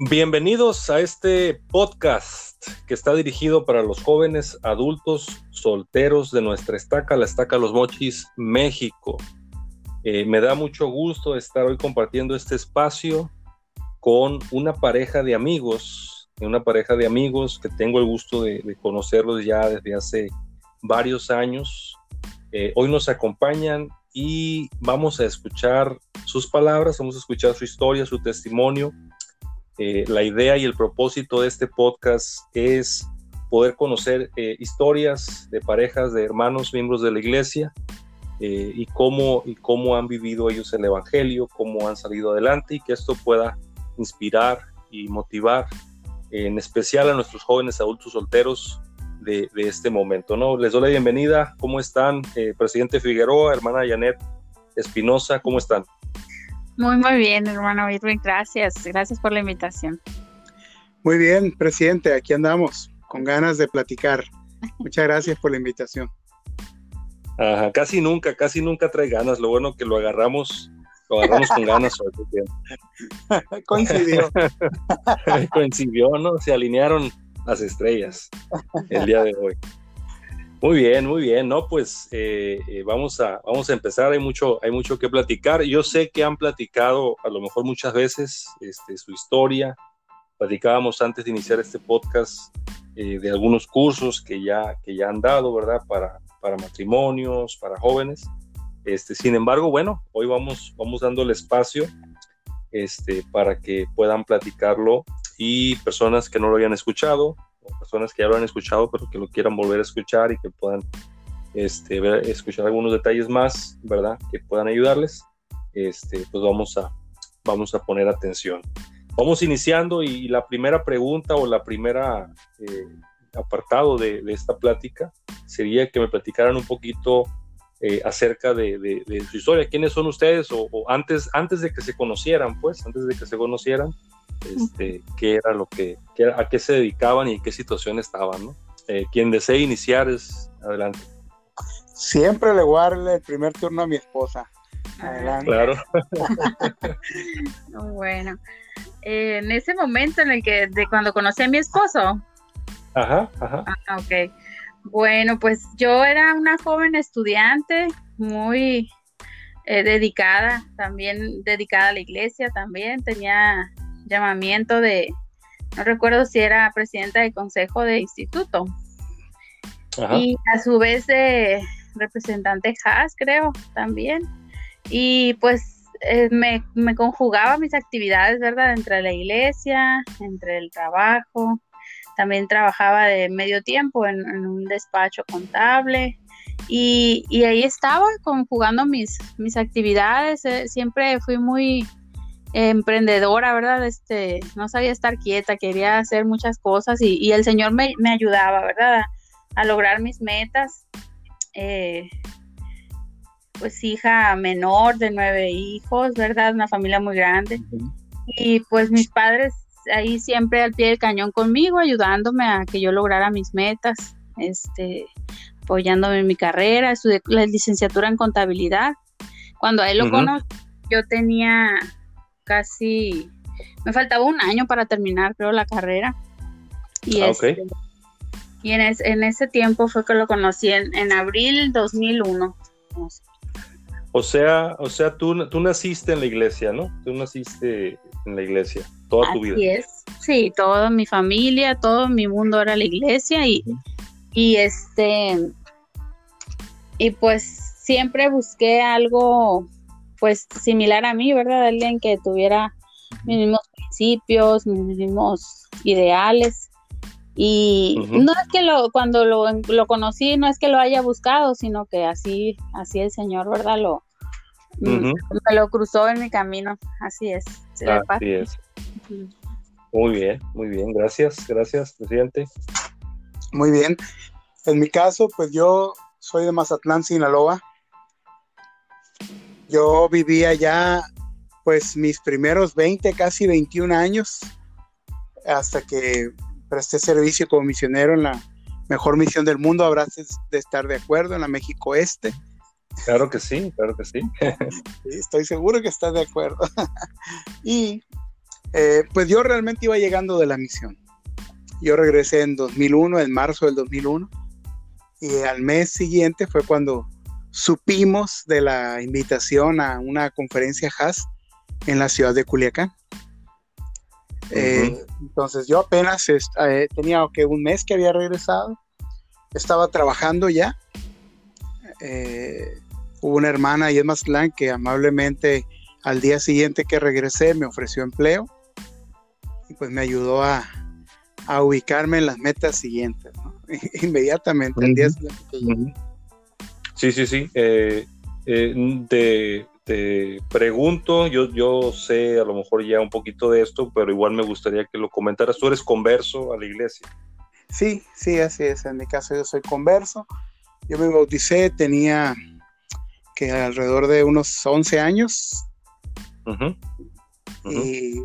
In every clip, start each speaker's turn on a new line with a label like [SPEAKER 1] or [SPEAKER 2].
[SPEAKER 1] Bienvenidos a este podcast que está dirigido para los jóvenes adultos solteros de nuestra estaca, la estaca Los Mochis, México. Eh, me da mucho gusto estar hoy compartiendo este espacio con una pareja de amigos, una pareja de amigos que tengo el gusto de, conocerlos ya desde hace varios años. Eh, hoy nos acompañan y vamos a escuchar sus palabras, vamos a escuchar su historia, su testimonio eh, la idea y el propósito de este podcast es poder conocer eh, historias de parejas, de hermanos, miembros de la iglesia eh, y, cómo, y cómo han vivido ellos el Evangelio, cómo han salido adelante y que esto pueda inspirar y motivar en especial a nuestros jóvenes adultos solteros de, este momento. ¿no? Les doy la bienvenida. ¿Cómo están? presidente Figueroa, hermana Janet Espinosa, ¿cómo están?
[SPEAKER 2] Muy, muy bien, hermano Irwin. Gracias. Gracias por la invitación.
[SPEAKER 3] Muy bien, presidente. Aquí andamos con ganas de platicar. Muchas gracias por la invitación.
[SPEAKER 1] Ajá, casi nunca, casi nunca trae ganas. Lo bueno que lo agarramos, lo agarramos con ganas.
[SPEAKER 3] Coincidió.
[SPEAKER 1] Coincidió, ¿no? Se alinearon las estrellas el día de hoy. Muy bien, muy bien, ¿no? Pues eh, eh, vamos, a, vamos a empezar, hay mucho, hay mucho que platicar. Yo sé que han platicado a lo mejor muchas veces este, su historia. Platicábamos antes de iniciar este podcast eh, de algunos cursos que ya, que ya han dado, ¿verdad? Para, para matrimonios, para jóvenes. Este, sin embargo, bueno, hoy vamos, vamos dando el espacio este, para que puedan platicarlo y personas que no lo hayan escuchado, personas que ya lo han escuchado, pero que lo quieran volver a escuchar y que puedan este, escuchar algunos detalles más, ¿verdad? Que puedan ayudarles, este, pues vamos a, vamos a poner atención. Vamos iniciando y la primera pregunta o la primera eh, apartado de, esta plática sería que me platicaran un poquito eh, acerca de, su historia. ¿Quiénes son ustedes? O, antes, antes de que se conocieran, pues, antes de que se conocieran, este, qué era lo que, a qué se dedicaban y en qué situación estaban, ¿no? Eh, quien desee iniciar es adelante.
[SPEAKER 3] Siempre le guardo el primer turno a mi esposa. Adelante.
[SPEAKER 1] Claro.
[SPEAKER 2] bueno, eh, en ese momento en el que, de cuando conocí a mi esposo.
[SPEAKER 1] Ajá, ajá.
[SPEAKER 2] Ah, ok. Bueno, pues yo era una joven estudiante, muy eh, dedicada, también dedicada a la iglesia, también tenía llamamiento de, no recuerdo si era presidenta del consejo de instituto. Y a su vez de representante Haas, creo, también. Y pues eh, me, conjugaba mis actividades, ¿verdad? Entre la iglesia, entre el trabajo. También trabajaba de medio tiempo en, un despacho contable. Y, y, ahí estaba conjugando mis, mis actividades. Eh, siempre fui muy, emprendedora, ¿verdad? Este, no sabía estar quieta, quería hacer muchas cosas y, el Señor me, ayudaba, ¿verdad? A, lograr mis metas. Eh, pues hija menor de nueve hijos, ¿verdad? Una familia muy grande. Y pues mis padres ahí siempre al pie del cañón conmigo, ayudándome a que yo lograra mis metas, este, apoyándome en mi carrera, estudié la licenciatura en contabilidad. Cuando a él lo conocí, yo tenía casi, me faltaba un año para terminar, creo, la carrera. Y, ah, este, y en, en, ese tiempo fue que lo conocí en, en abril 2001.
[SPEAKER 1] O sea, o sea tú, tú naciste en la iglesia, ¿no? Tú naciste en la iglesia toda tu vida.
[SPEAKER 2] es. Sí, toda mi familia, todo mi mundo era la iglesia y, y este y pues siempre busqué algo pues similar a mí, ¿verdad? Alguien que tuviera mis mismos principios, mis mismos ideales. Y no es que lo, cuando lo, lo, conocí, no es que lo haya buscado, sino que así, así el Señor, ¿verdad? Lo, me lo cruzó en mi camino, así es.
[SPEAKER 1] Así es. Muy bien, muy bien, gracias, gracias, presidente.
[SPEAKER 3] Muy bien. En mi caso, pues yo soy de Mazatlán, Sinaloa. Yo vivía ya pues mis primeros 20, casi 21 años, hasta que presté servicio como misionero en la mejor misión del mundo, habrás de estar de acuerdo, en la México Este.
[SPEAKER 1] Claro que sí, claro que sí.
[SPEAKER 3] estoy seguro que estás de acuerdo. y Eh, pues yo realmente iba llegando de la misión. Yo regresé en 2001, en marzo del 2001, y al mes siguiente fue cuando supimos de la invitación a una conferencia HAS en la ciudad de Culiacán. Eh, entonces yo apenas eh, tenía que un mes que había regresado, estaba trabajando ya. hubo una hermana y es más clan que amablemente al día siguiente que regresé me ofreció empleo y pues me ayudó a, ubicarme en las metas siguientes, inmediatamente al día siguiente
[SPEAKER 1] Sí, sí, sí. Eh, eh, te, pregunto, yo, yo sé a lo mejor ya un poquito de esto, pero igual me gustaría que lo comentaras. ¿Tú eres converso a la iglesia?
[SPEAKER 3] Sí, sí, así es. En mi caso yo soy converso. Yo me bauticé, tenía que alrededor de unos 11 años. Y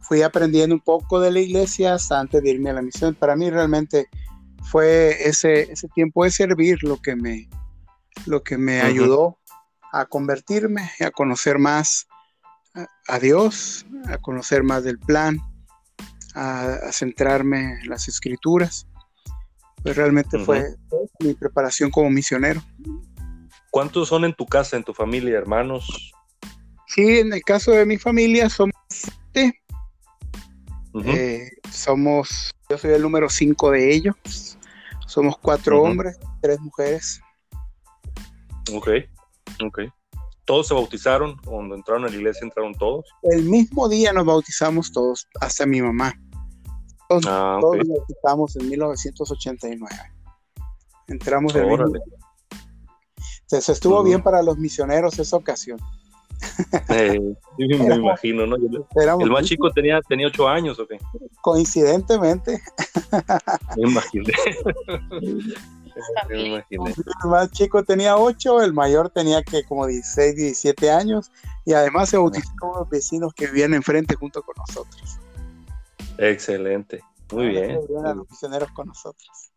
[SPEAKER 3] fui aprendiendo un poco de la iglesia hasta antes de irme a la misión. Para mí realmente fue ese, ese tiempo de servir lo que me, lo que me ayudó a convertirme, a conocer más a, Dios, a conocer más del plan, a, centrarme en las escrituras. Pues realmente fue mi preparación como misionero.
[SPEAKER 1] ¿Cuántos son en tu casa, en tu familia, hermanos?
[SPEAKER 3] Sí, en el caso de mi familia somos siete. Eh, somos, yo soy el número cinco de ellos. Somos cuatro hombres, tres mujeres.
[SPEAKER 1] Ok, ok. ¿Todos se bautizaron? Cuando entraron a la iglesia, entraron todos.
[SPEAKER 3] El mismo día nos bautizamos todos, hasta mi mamá. Todos, ah, nos bautizamos en 1989. Entramos en Entonces estuvo bien para los misioneros esa ocasión.
[SPEAKER 1] Eh, me imagino, ¿no? el más chico tenía, tenía ocho años, ¿o qué?
[SPEAKER 3] Coincidentemente.
[SPEAKER 1] Me imaginé.
[SPEAKER 3] El más chico tenía ocho, el mayor tenía que como 16, 17 años y además se bautizó con los vecinos que vivían enfrente junto con nosotros.
[SPEAKER 1] Excelente, muy bien.
[SPEAKER 3] los misioneros con nosotros.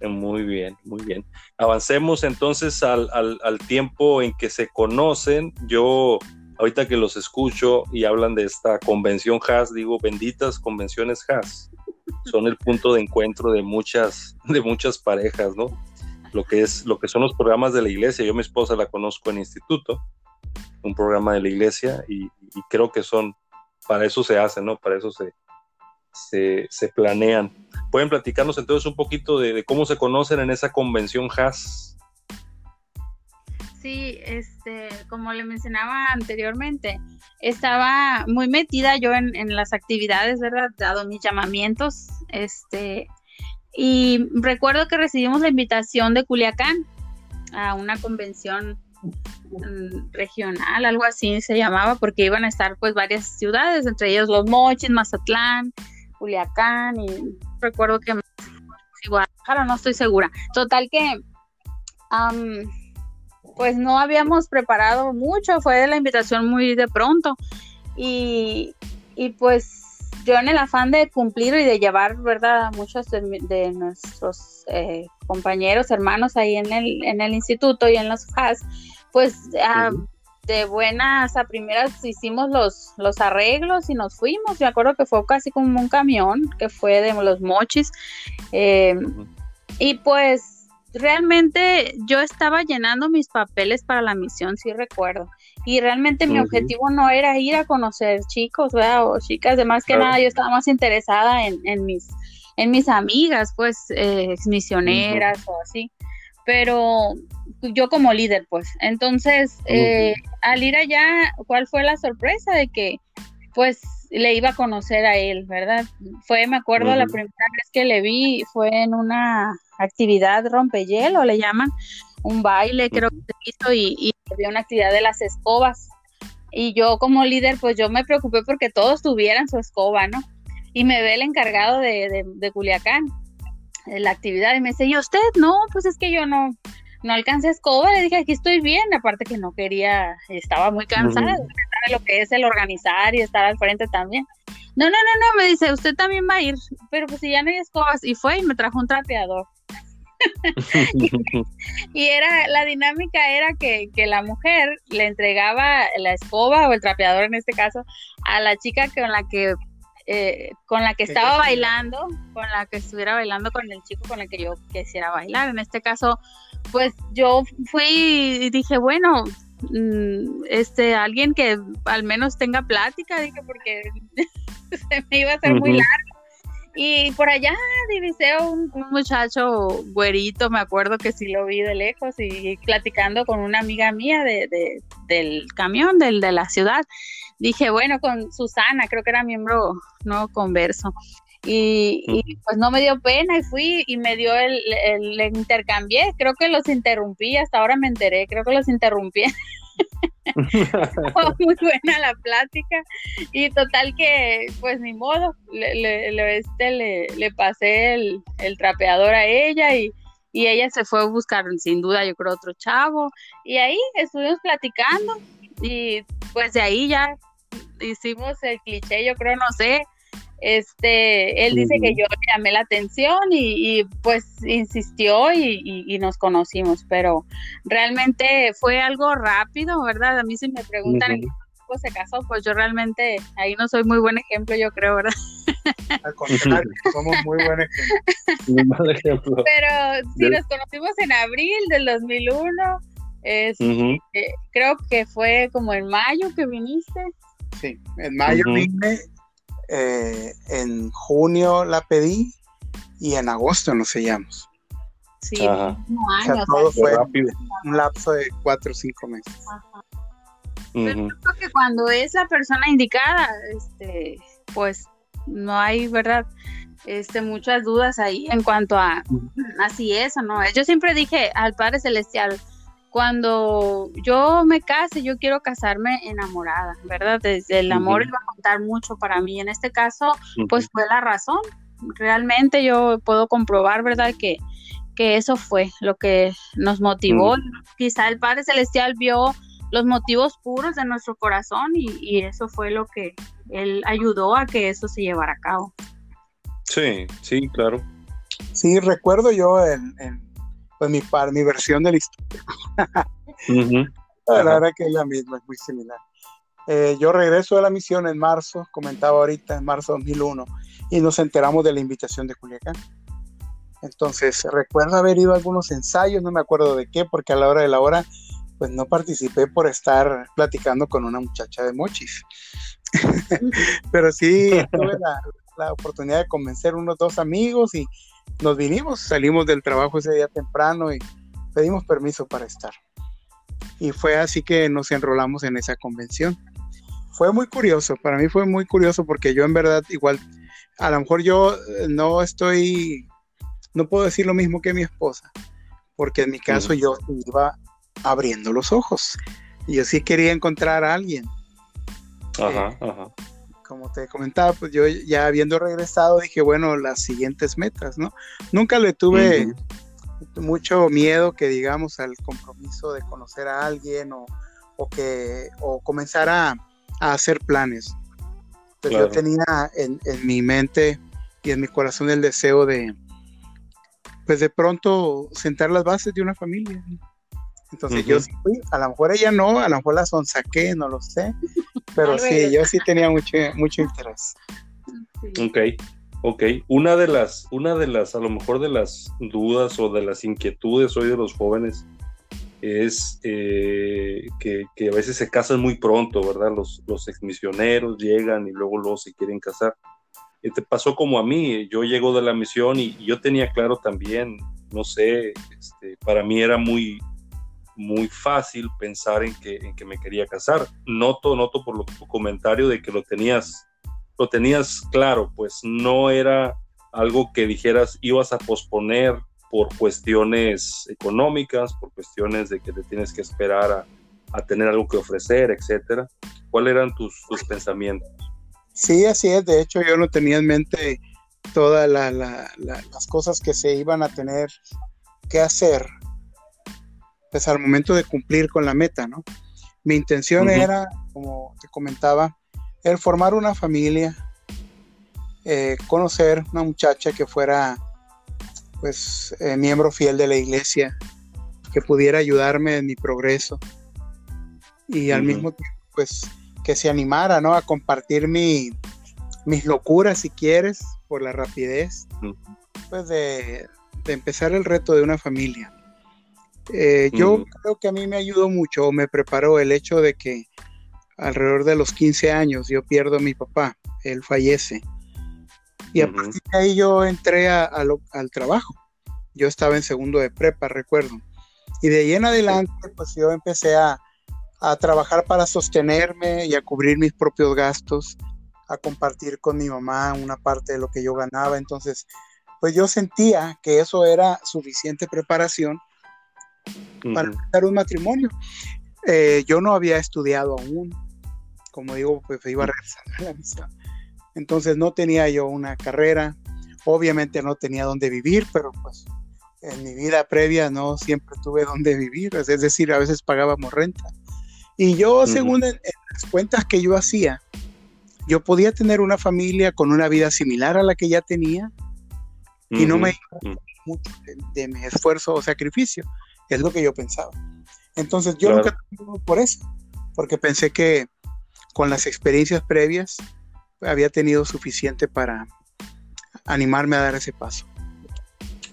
[SPEAKER 1] Muy bien, muy bien. Avancemos entonces al, tiempo en que se conocen. Yo, ahorita que los escucho y hablan de esta convención HAS, digo, benditas convenciones HAS. Son el punto de encuentro de muchas, de muchas parejas, ¿no? Lo que, es, lo que son los programas de la iglesia. Yo mi esposa la conozco en instituto, un programa de la iglesia, y, creo que son, para eso se hacen, ¿no? Para eso se, se, planean. ¿Pueden platicarnos entonces un poquito de, cómo se conocen en esa convención HAS?
[SPEAKER 2] Sí, este, como le mencionaba anteriormente, estaba muy metida yo en, las actividades, ¿verdad? Dado mis llamamientos, este, y recuerdo que recibimos la invitación de Culiacán a una convención mm, regional, algo así se llamaba, porque iban a estar pues varias ciudades, entre ellos Los Mochis, Mazatlán, Culiacán y recuerdo que no estoy segura. Total que pues no habíamos preparado mucho, fue de la invitación muy de pronto y, pues yo en el afán de cumplir y de llevar, ¿verdad?, a muchos de, nuestros eh, compañeros, hermanos ahí en el, en el instituto y en los FAS, pues de buenas a primeras hicimos los, los arreglos y nos fuimos. Me acuerdo que fue casi como un camión que fue de los mochis. Eh, y pues realmente yo estaba llenando mis papeles para la misión, sí recuerdo. Y realmente mi objetivo no era ir a conocer chicos o chicas, de más que nada yo estaba más interesada en, en, mis, en mis amigas, pues eh, misioneras o así. Pero yo como líder, pues. Entonces, eh, al ir allá, ¿cuál fue la sorpresa de que, pues, le iba a conocer a él, ¿verdad? Fue, me acuerdo, la primera vez que le vi fue en una actividad rompehielo, le llaman, un baile, creo que se hizo, y, y había una actividad de las escobas. Y yo como líder, pues yo me preocupé porque todos tuvieran su escoba, ¿no? Y me ve el encargado de, de, de Culiacán, de la actividad, y me dice, ¿y usted? No, pues es que yo no, no alcancé escoba, le dije, aquí estoy bien, aparte que no quería, estaba muy cansada de lo que es el organizar y estar al frente también. No, no, no, no, me dice, usted también va a ir, pero pues si ya no hay escobas, y fue y me trajo un trapeador. y, era, la dinámica era que, la mujer le entregaba la escoba o el trapeador en este caso a la chica con la que eh, con la que estaba bailando, con la que estuviera bailando con el chico con el que yo quisiera bailar. En este caso, pues yo fui y dije, bueno, mm, este, alguien que al menos tenga plática, dije, porque se me iba a hacer muy largo. Y por allá divisé un, un, muchacho güerito, me acuerdo que sí lo vi de lejos y platicando con una amiga mía de, del camión, del, de la ciudad. Dije, bueno, con Susana, creo que era miembro no converso. Y, pues no me dio pena y fui y me dio el, el, el, intercambié, creo que los interrumpí, hasta ahora me enteré, creo que los interrumpí. Muy buena la plática y total que pues ni modo, le, le, este, le, le pasé el, el, trapeador a ella y, y ella se fue a buscar sin duda yo creo otro chavo. Y ahí estuvimos platicando y pues de ahí ya hicimos el cliché yo creo no sé este, él dice que yo le llamé la atención y, pues insistió y, nos conocimos, pero realmente fue algo rápido, ¿verdad? A mí si me preguntan qué se casó, pues yo realmente ahí no soy muy buen ejemplo, yo creo, ¿verdad?
[SPEAKER 3] Al contrario, somos muy buen ejemplo.
[SPEAKER 2] Pero si nos conocimos en abril del 2001, es, eh, creo que fue como en mayo que viniste.
[SPEAKER 3] Sí, en mayo vine eh, en junio la pedí y en agosto nos sellamos.
[SPEAKER 2] Sí, o
[SPEAKER 3] sea, todo fue un lapso de cuatro o cinco meses.
[SPEAKER 2] Pero creo que cuando es la persona indicada, este, pues no hay, ¿verdad? Este, muchas dudas ahí en cuanto a así es o no. Yo siempre dije al Padre Celestial, cuando yo me case, yo quiero casarme enamorada, ¿verdad? Desde el amor iba a contar mucho para mí. En este caso, pues fue la razón. Realmente yo puedo comprobar, ¿verdad? Que, que eso fue lo que nos motivó. Quizá el Padre Celestial vio los motivos puros de nuestro corazón y, eso fue lo que él ayudó a que eso se llevara a cabo.
[SPEAKER 1] Sí, sí, claro.
[SPEAKER 3] Sí, recuerdo yo en pues mi, par, mi versión de la historia. La verdad que es la misma, es muy similar. Eh, yo regreso de la misión en marzo, comentaba ahorita, en marzo de 2001, y nos enteramos de la invitación de Culiacán. Entonces, recuerdo haber ido a algunos ensayos, no me acuerdo de qué, porque a la hora de la hora, pues no participé por estar platicando con una muchacha de Mochis. Pero sí tuve la, la, oportunidad de convencer unos dos amigos y nos vinimos, salimos del trabajo ese día temprano y pedimos permiso para estar. Y fue así que nos enrolamos en esa convención. Fue muy curioso, para mí fue muy curioso porque yo en verdad igual, a lo mejor yo eh, no estoy, no puedo decir lo mismo que mi esposa, porque en mi caso yo iba abriendo los ojos. Yo sí quería encontrar a alguien.
[SPEAKER 1] Ajá, eh, ajá
[SPEAKER 3] como te comentaba, pues yo ya habiendo regresado dije, bueno, las siguientes metas, ¿no? Nunca le tuve mucho miedo que digamos al compromiso de conocer a alguien o, que o comenzar a, hacer planes. Pues yo tenía en, mi mente y en mi corazón el deseo de, pues de pronto sentar las bases de una familia. Entonces yo sí fui, a lo mejor ella no, a lo mejor la sonsaqué, no lo sé, pero sí, yo sí tenía mucho, mucho interés.
[SPEAKER 1] Ok, ok. Una de las, una de las, a lo mejor de las dudas o de las inquietudes hoy de los jóvenes es eh, que, a veces se casan muy pronto, ¿verdad? Los, los exmisioneros llegan y luego luego se quieren casar. te este, pasó como a mí, yo llego de la misión y, yo tenía claro también, no sé, este, para mí era muy, muy fácil pensar en que, en que me quería casar. Noto, noto por lo, tu comentario de que lo tenías, lo tenías claro, pues no era algo que dijeras ibas a posponer por cuestiones económicas, por cuestiones de que te tienes que esperar a, a tener algo que ofrecer, etcétera. ¿Cuáles eran tus, tus, pensamientos?
[SPEAKER 3] Sí, así es. De hecho, yo no tenía en mente todas las cosas que se iban a tener que hacer pues al momento de cumplir con la meta, ¿no? Mi intención era, como te comentaba, el formar una familia, eh, conocer una muchacha que fuera pues eh, miembro fiel de la iglesia que pudiera ayudarme en mi progreso y al mismo tiempo pues que se animara ¿no? a compartir mi, mis locuras si quieres por la rapidez pues de, empezar el reto de una familia. Eh, yo creo que a mí me ayudó mucho, me preparó el hecho de que alrededor de los 15 años yo pierdo a mi papá, él fallece. Y a partir de ahí yo entré al trabajo. Yo estaba en segundo de prepa, recuerdo. Y de ahí en adelante, pues yo empecé a, a trabajar para sostenerme y a cubrir mis propios gastos, a compartir con mi mamá una parte de lo que yo ganaba. Entonces, pues yo sentía que eso era suficiente preparación para empezar un matrimonio. Eh, yo no había estudiado aún, como digo, pues iba a regresar a la misión. Entonces no tenía yo una carrera, obviamente no tenía dónde vivir, pero pues en mi vida previa no siempre tuve dónde vivir, es decir, a veces pagábamos renta. Y yo, según las cuentas que yo hacía, yo podía tener una familia con una vida similar a la que ya tenía y no me mucho de, mi esfuerzo o sacrificio, es lo que yo pensaba. Entonces yo nunca tuve por eso, porque pensé que con las experiencias previas había tenido suficiente para animarme a dar ese paso.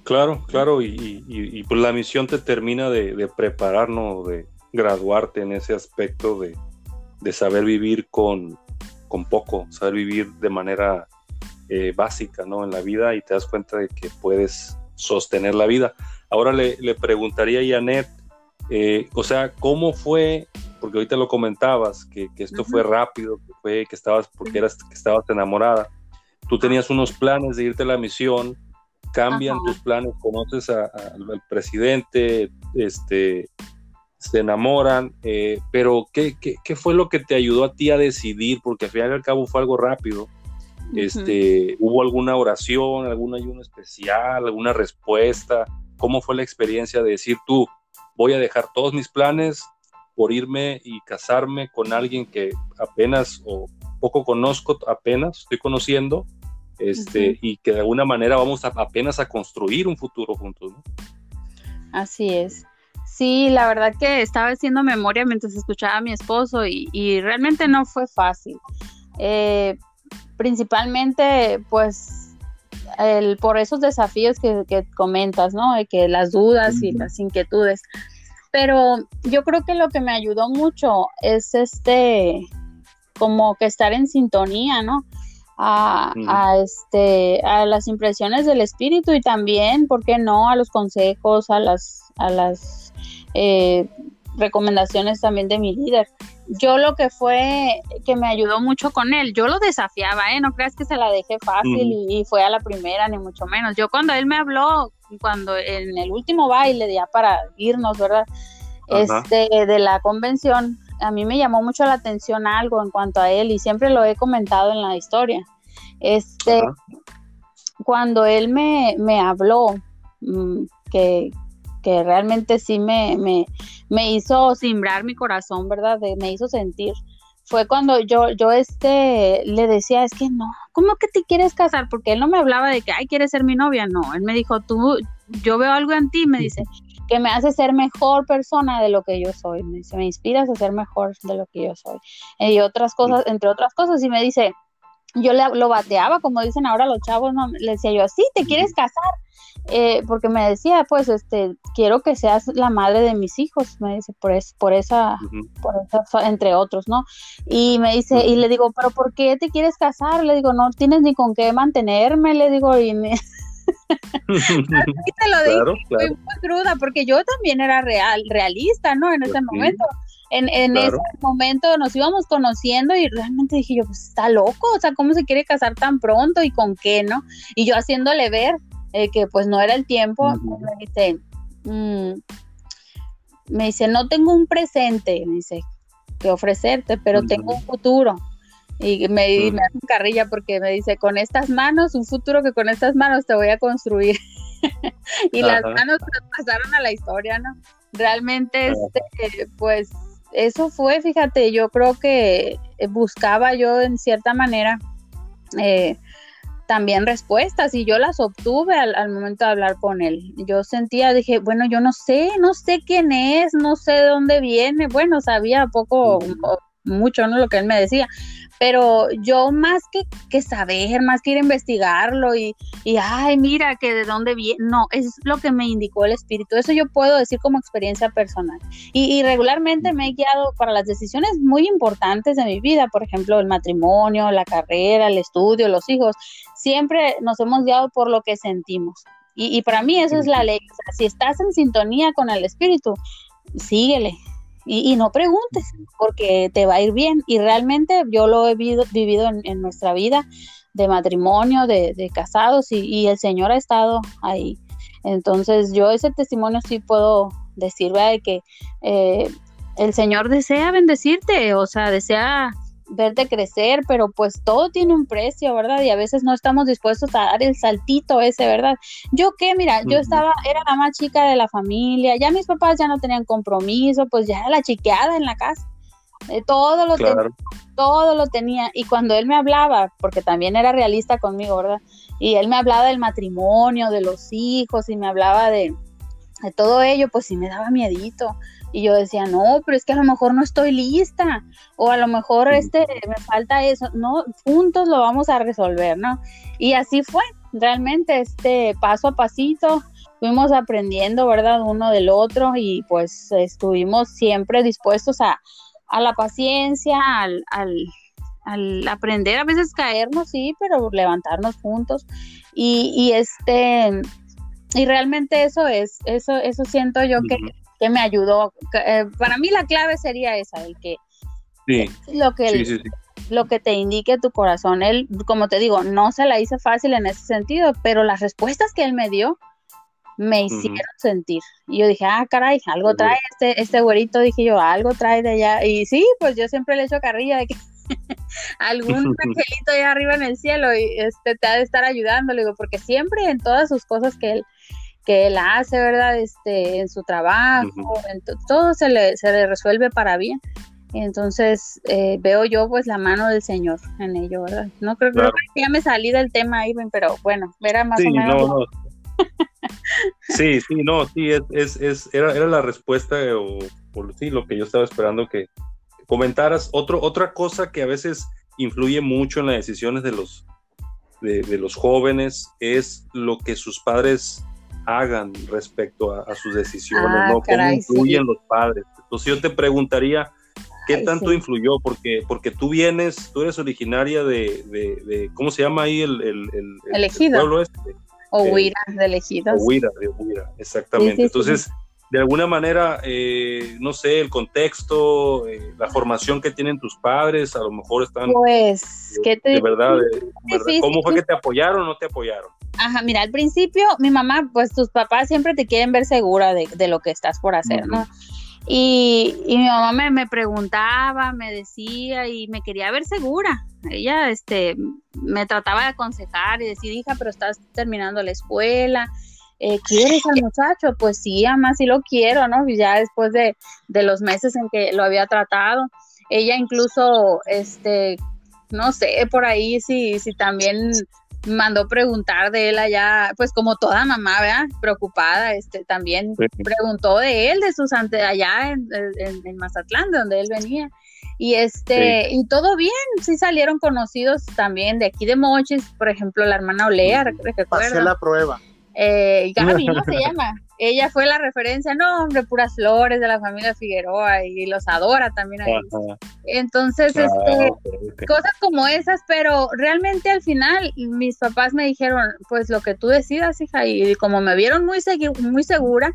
[SPEAKER 1] Claro, claro, y, pues la misión te termina de, prepararnos, de graduarte en ese aspecto de, saber vivir con, con, poco, saber vivir de manera eh, básica ¿no? en la vida y te das cuenta de que puedes sostener la vida. Ahora le, preguntaría a Janet, eh, o sea, ¿cómo fue? Porque ahorita lo comentabas, que, esto fue rápido, que fue que estabas, porque eras, que estabas enamorada. Tú tenías unos planes de irte a la misión, cambian tus planes, conoces al presidente, este, se enamoran, eh, pero ¿qué, ¿qué, fue lo que te ayudó a ti a decidir? Porque al final y al cabo fue algo rápido. Este, ¿Hubo alguna oración, algún ayuno especial, alguna respuesta? ¿Cómo fue la experiencia de decir tú, voy a dejar todos mis planes por irme y casarme con alguien que apenas o poco conozco, apenas estoy conociendo, este, y que de alguna manera vamos apenas a construir un futuro juntos, ¿no?
[SPEAKER 2] Así es. Sí, la verdad que estaba haciendo memoria mientras escuchaba a mi esposo y, realmente no fue fácil. Eh, principalmente, pues, el, por esos desafíos que, comentas, ¿no? De que las dudas y las inquietudes. Pero yo creo que lo que me ayudó mucho es este, como que estar en sintonía, ¿no? A, a, este a las impresiones del espíritu y también, ¿por qué no? A los consejos, a las a las eh, recomendaciones también de mi líder. Yo lo que fue que me ayudó mucho con él, yo lo desafiaba, ¿eh? No creas que se la dejé fácil y, fue a la primera, ni mucho menos. Yo cuando él me habló, cuando en el último baile, ya para irnos, ¿verdad? Este, de la convención, a mí me llamó mucho la atención algo en cuanto a él y siempre lo he comentado en la historia. Este, cuando él me, me habló, mm, que, que realmente sí me, me, me hizo simbrar mi corazón, ¿verdad? me hizo sentir. Fue cuando yo, yo este, le decía, es que no, ¿cómo que te quieres casar? Porque él no me hablaba de que, ay, quieres ser mi novia, no, él me dijo, tú, yo veo algo en ti, me dice, que me hace ser mejor persona de lo que yo soy, me dice, me inspiras a ser mejor de lo que yo soy, y otras cosas, entre otras cosas, y me dice, yo le, lo bateaba, como dicen ahora los chavos, no, le decía yo, sí, te quieres casar, eh, porque me decía, pues, este, quiero que seas la madre de mis hijos, me dice, por, es, por esa, por esa, entre otros, ¿no? Y me dice, y le digo, pero ¿por qué te quieres casar? Le digo, no tienes ni con qué mantenerme, le digo, y me... te lo digo, fui muy cruda, porque yo también era real, realista, ¿no? En ese pues momento. En, en ese momento nos íbamos conociendo y realmente dije yo, pues está loco, o sea, ¿cómo se quiere casar tan pronto y con qué, no? Y yo haciéndole ver eh, que pues no era el tiempo, me dice, mm", me dice, no tengo un presente, me dice, que ofrecerte, pero tengo un futuro. Y me, me hace carrilla porque me dice, con estas manos, un futuro que con estas manos te voy a construir. y las manos pasaron a la historia, ¿no? Realmente, este, pues, eso fue, fíjate, yo creo que buscaba yo en cierta manera eh, también respuestas y yo las obtuve al, momento de hablar con él. Yo sentía, dije, bueno, yo no sé, no sé quién es, no sé de dónde viene. Bueno, sabía poco, mucho, ¿no? Lo que él me decía, pero yo más que, que saber, más que ir a investigarlo y, y, ay, mira, que de dónde viene, no, es lo que me indicó el espíritu, eso yo puedo decir como experiencia personal. Y, regularmente me he guiado para las decisiones muy importantes de mi vida, por ejemplo, el matrimonio, la carrera, el estudio, los hijos, siempre nos hemos guiado por lo que sentimos. Y, y para mí eso es la ley, o sea, si estás en sintonía con el espíritu, síguele, y, no preguntes porque te va a ir bien. Y realmente yo lo he vivido, en, nuestra vida de matrimonio, de, casados y, el Señor ha estado ahí. Entonces yo ese testimonio sí puedo decir, de que eh, el Señor desea bendecirte, o sea, desea verte crecer, pero pues todo tiene un precio, ¿verdad? Y a veces no estamos dispuestos a dar el saltito ese, ¿verdad? Yo qué, mira, yo estaba, era la más chica de la familia, ya mis papás ya no tenían compromiso, pues ya era la chiqueada en la casa. Eh, todo lo tenía, todo lo tenía y cuando él me hablaba, porque también era realista conmigo, ¿verdad? Y él me hablaba del matrimonio, de los hijos y me hablaba de, de todo ello, pues sí me daba miedito. Y yo decía, no, pero es que a lo mejor no estoy lista, o a lo mejor este me falta eso, no, juntos lo vamos a resolver, ¿no? Y así fue, realmente, este paso a pasito, fuimos aprendiendo, ¿verdad? Uno del otro y pues estuvimos siempre dispuestos a, la paciencia, al, al, aprender, a veces caernos, sí, pero levantarnos juntos. Y, y este, y realmente eso es, eso, eso siento yo que que me ayudó. Eh, para mí la clave sería esa, el que lo que lo que te indique tu corazón. Él, como te digo, no se la hice fácil en ese sentido, pero las respuestas que él me dio me hicieron sentir. Y yo dije, ah, caray, algo trae este, este güerito, dije yo, algo trae de allá. Y sí, pues yo siempre le echo carrilla de que algún angelito allá arriba en el cielo y este te ha de estar ayudando, le digo, porque siempre en todas sus cosas que él que él hace, ¿verdad? Este, en su trabajo, todo se le, se le resuelve para bien. Entonces eh, veo yo pues la mano del Señor en ello, ¿verdad? No creo, que ya me salí del tema, Irving, pero bueno, era más o menos.
[SPEAKER 1] sí, sí, no, sí, es, es, era, era la respuesta o por sí, lo que yo estaba esperando que comentaras. Otro, otra cosa que a veces influye mucho en las decisiones de los, de, de los jóvenes es lo que sus padres hagan respecto a, sus decisiones, ah, ¿no? ¿Cómo influyen los padres? Entonces yo te preguntaría, ¿qué tanto influyó? Porque, porque tú vienes, tú eres originaria de, de, ¿cómo se llama ahí el, el,
[SPEAKER 2] el, pueblo este? Huira, de elegidos.
[SPEAKER 1] Huira, de Huira, exactamente. Entonces, de alguna manera, eh, no sé, el contexto, eh, la formación que tienen tus padres, a lo mejor están...
[SPEAKER 2] Pues, ¿qué te
[SPEAKER 1] de verdad, ¿cómo fue que te apoyaron o no te apoyaron?
[SPEAKER 2] Ajá, mira, al principio mi mamá, pues tus papás siempre te quieren ver segura de, de lo que estás por hacer, ¿no? Y, y, mi mamá me, me, preguntaba, me decía y me quería ver segura. Ella este, me trataba de aconsejar y decir, hija, pero estás terminando la escuela, eh, ¿quieres al muchacho? Pues sí, además sí lo quiero, ¿no? Y ya después de, de los meses en que lo había tratado, ella incluso, este, no sé, por ahí si, si también mandó preguntar de él allá, pues como toda mamá, ¿verdad? Preocupada, este, también preguntó de él, de sus ante allá en, en, Mazatlán, de donde él venía. Y este, y todo bien, sí salieron conocidos también de aquí de Mochis, por ejemplo, la hermana Olea,
[SPEAKER 3] Pasé la prueba.
[SPEAKER 2] Eh, Gaby, ¿no se llama? Ella fue la referencia, no, hombre, puras flores de la familia Figueroa y, los adora también ahí. Entonces, ah, este, cosas como esas, pero realmente al final mis papás me dijeron, pues lo que tú decidas, hija, y como me vieron muy, muy segura,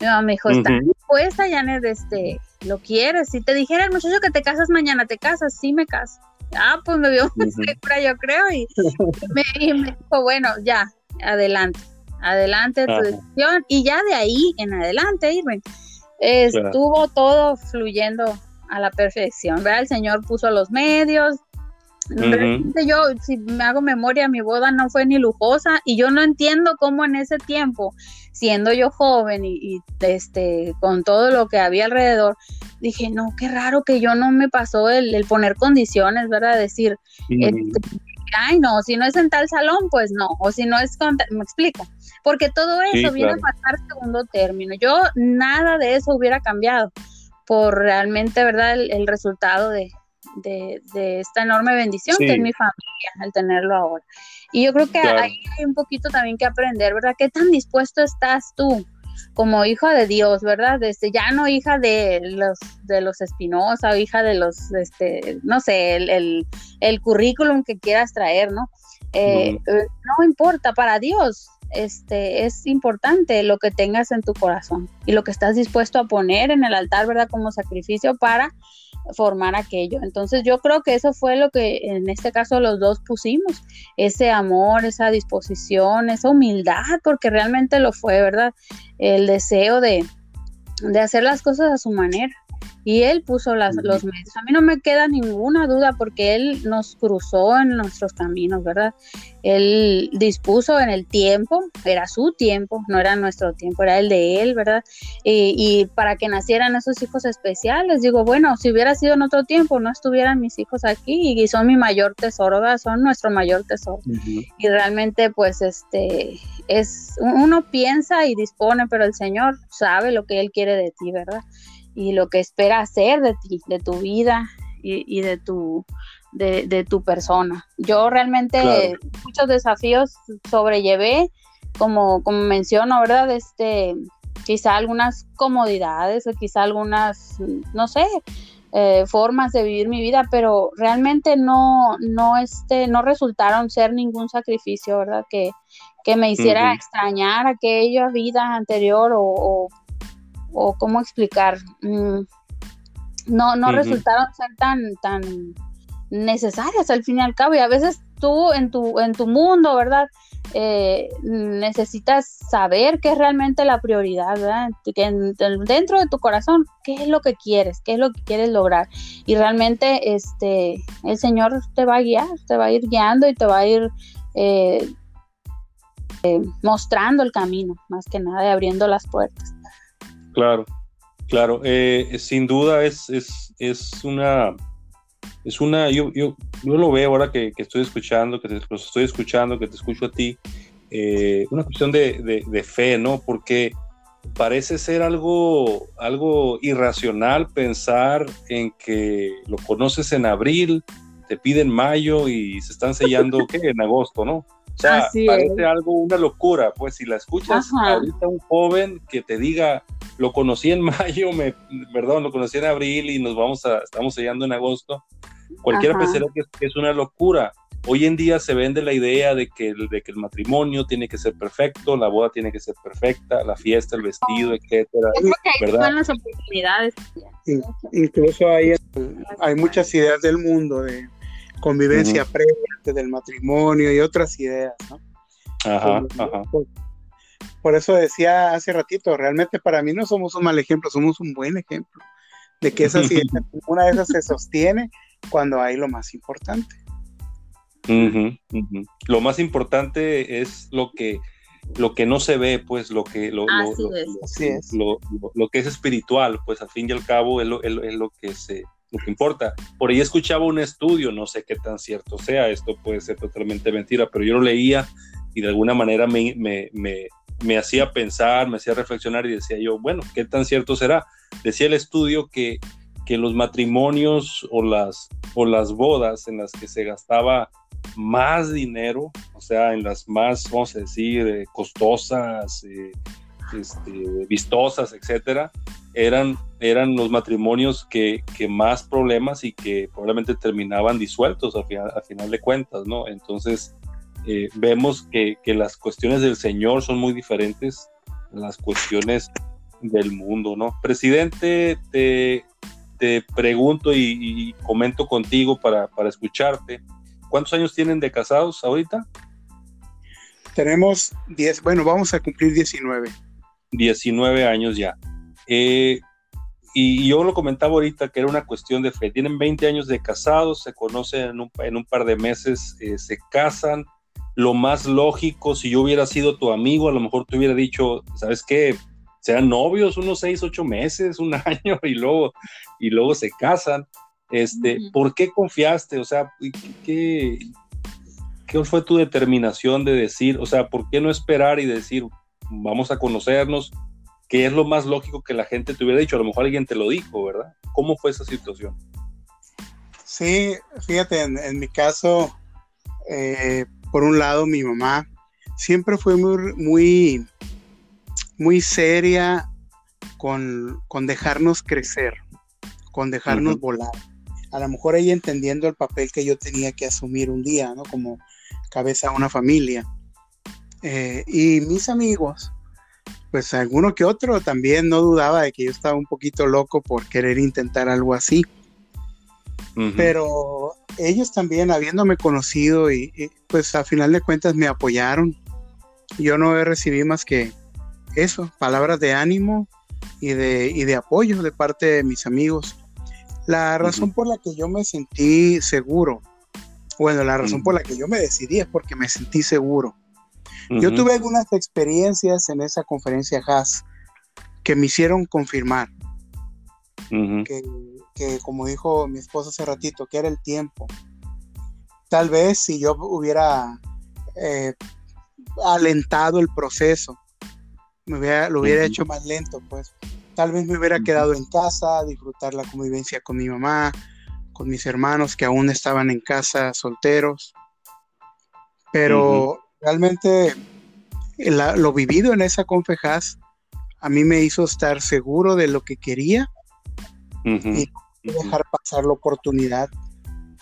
[SPEAKER 2] mi mamá me dijo, está dispuesta, Janet, este, lo quieres. Si te dijera el muchacho que te casas mañana, te casas, sí me caso. Ah, pues me vio muy segura, yo creo, y me, y me dijo, bueno, ya, adelante adelante tu decisión y ya de ahí en adelante, Irving, estuvo todo fluyendo a la perfección, ¿verdad? El Señor puso los medios. yo, si me hago memoria, mi boda no fue ni lujosa y yo no entiendo cómo en ese tiempo, siendo yo joven y, este, con todo lo que había alrededor, dije, no, qué raro que yo no me pasó el, poner condiciones, ¿verdad? Decir, este, ay no, si no es en tal salón, pues no, o si no es con, me explico, porque todo eso viene a pasar segundo término. Yo nada de eso hubiera cambiado por realmente, ¿verdad? El, resultado de, esta enorme bendición que es mi familia, al tenerlo ahora. Y yo creo que ahí hay un poquito también que aprender, ¿verdad? ¿Qué tan dispuesto estás tú? como hijo de Dios, ¿verdad? Este, ya no hija de los de los Espinosa o hija de los, este, no sé, el, el, currículum que quieras traer, ¿no? Eh, eh, no importa, para Dios, este, es importante lo que tengas en tu corazón y lo que estás dispuesto a poner en el altar, ¿verdad? Como sacrificio para formar aquello. Entonces yo creo que eso fue lo que en este caso los dos pusimos, ese amor, esa disposición, esa humildad, porque realmente lo fue, ¿verdad? El deseo de, de hacer las cosas a su manera y él puso las, los medios. A mí no me queda ninguna duda porque él nos cruzó en nuestros caminos, ¿verdad? Él dispuso en el tiempo, era su tiempo, no era nuestro tiempo, era el de él, ¿verdad? Y, para que nacieran esos hijos especiales, digo, bueno, si hubiera sido en otro tiempo, no estuvieran mis hijos aquí y son mi mayor tesoro, ¿verdad? Son nuestro mayor tesoro. Y realmente, pues, este, es, uno piensa y dispone, pero el Señor sabe lo que Él quiere de ti, ¿verdad? Y lo que espera hacer de ti, de tu vida y, de tu de, tu persona. Yo realmente muchos desafíos sobrellevé, como, como menciono, ¿verdad? Este, quizá algunas comodidades o quizá algunas, no sé, eh, formas de vivir mi vida, pero realmente no, no, este, no resultaron ser ningún sacrificio, ¿verdad? Que, que me hiciera extrañar aquella vida anterior o, o cómo explicar, mm, no, no resultaron ser tan, tan necesarias al fin y al cabo. Y a veces tú en tu, en tu mundo, ¿verdad? Eh, necesitas saber qué es realmente la prioridad, ¿verdad? Que dentro de tu corazón, qué es lo que quieres, qué es lo que quieres lograr. Y realmente este, el Señor te va a guiar, te va a ir guiando y te va a ir eh, eh, mostrando el camino, más que nada, y abriendo las puertas.
[SPEAKER 1] Claro, claro. Eh, sin duda es, es, es, una. Es una. Yo, yo, yo lo veo ahora que, que estoy escuchando, que te, los estoy escuchando, que te escucho a ti. Eh, una cuestión de, de, fe, ¿no? Porque parece ser algo, algo irracional pensar en que lo conoces en abril, te piden mayo y se están sellando, ¿qué? En agosto, ¿no? O sea, parece algo, una locura, pues si la escuchas ahorita un joven que te diga, lo conocí en mayo, me, perdón, lo conocí en abril y nos vamos a, estamos sellando en agosto, cualquiera pensaría que, es una locura. Hoy en día se vende la idea de que, de que el matrimonio tiene que ser perfecto, la boda tiene que ser perfecta, la fiesta, el vestido, etcétera.
[SPEAKER 2] ¿verdad? las oportunidades.
[SPEAKER 3] Incluso hay, hay muchas ideas del mundo de convivencia previa antes del matrimonio y otras ideas, ¿no?
[SPEAKER 1] Ajá, ajá.
[SPEAKER 3] Por, eso decía hace ratito, realmente para mí no somos un mal ejemplo, somos un buen ejemplo de que esas ideas, una de esas se sostiene cuando hay lo más importante.
[SPEAKER 1] Lo más importante es lo que lo que no se ve, pues lo que lo, lo, lo, que es espiritual, pues al fin y al cabo es lo, es lo que se, lo que importa. Por ahí escuchaba un estudio, no sé qué tan cierto sea, esto puede ser totalmente mentira, pero yo lo leía y de alguna manera me, me, me, me hacía pensar, me hacía reflexionar y decía yo, bueno, ¿qué tan cierto será? Decía el estudio que, que los matrimonios o las, o las bodas en las que se gastaba más dinero, o sea, en las más, vamos a decir, eh, costosas, eh, este, vistosas, etcétera, eran, eran los matrimonios que, más problemas y que probablemente terminaban disueltos al final, final de cuentas, ¿no? Entonces, eh, vemos que, las cuestiones del Señor son muy diferentes a las cuestiones del mundo, ¿no? Presidente, te, pregunto y, comento contigo para, para escucharte. ¿Cuántos años tienen de casados ahorita?
[SPEAKER 3] Tenemos 10, bueno, vamos a cumplir 19.
[SPEAKER 1] 19 años ya. Eh, y yo lo comentaba ahorita que era una cuestión de fe. Tienen 20 años de casados, se conocen en un, en un par de meses, eh, se casan. Lo más lógico, si yo hubiera sido tu amigo, a lo mejor te hubiera dicho, ¿sabes qué? Sean novios unos 6, 8 meses, un año y luego, y luego se casan. Este, ¿Por qué confiaste? O sea, ¿qué, ¿qué fue tu determinación de decir, o sea, por qué no esperar y decir, vamos a conocernos? ¿Qué es lo más lógico que la gente te hubiera dicho? A lo mejor alguien te lo dijo, ¿verdad? ¿Cómo fue esa situación?
[SPEAKER 3] Sí, fíjate, en, mi caso, eh, por un lado, mi mamá siempre fue muy, muy, muy seria con, dejarnos crecer, con dejarnos volar. A lo mejor ella entendiendo el papel que yo tenía que asumir un día, ¿no? Como cabeza de una familia. Eh, y mis amigos, pues alguno que otro también no dudaba de que yo estaba un poquito loco por querer intentar algo así. Pero ellos también, habiéndome conocido y, pues a final de cuentas me apoyaron. Yo no he recibido más que eso, palabras de ánimo y de, de apoyo de parte de mis amigos. La razón por la que yo me sentí seguro, bueno, la razón por la que yo me decidí es porque me sentí seguro. Yo tuve algunas experiencias en esa conferencia HAS que me hicieron confirmar. Que, como dijo mi esposa hace ratito, que era el tiempo. Tal vez si yo hubiera eh, alentado el proceso, me hubiera, lo hubiera hecho más lento, pues. Tal vez me hubiera quedado en casa, disfrutar la convivencia con mi mamá, con mis hermanos que aún estaban en casa solteros. Pero realmente lo vivido en esa confejas a mí me hizo estar seguro de lo que quería y dejar pasar la oportunidad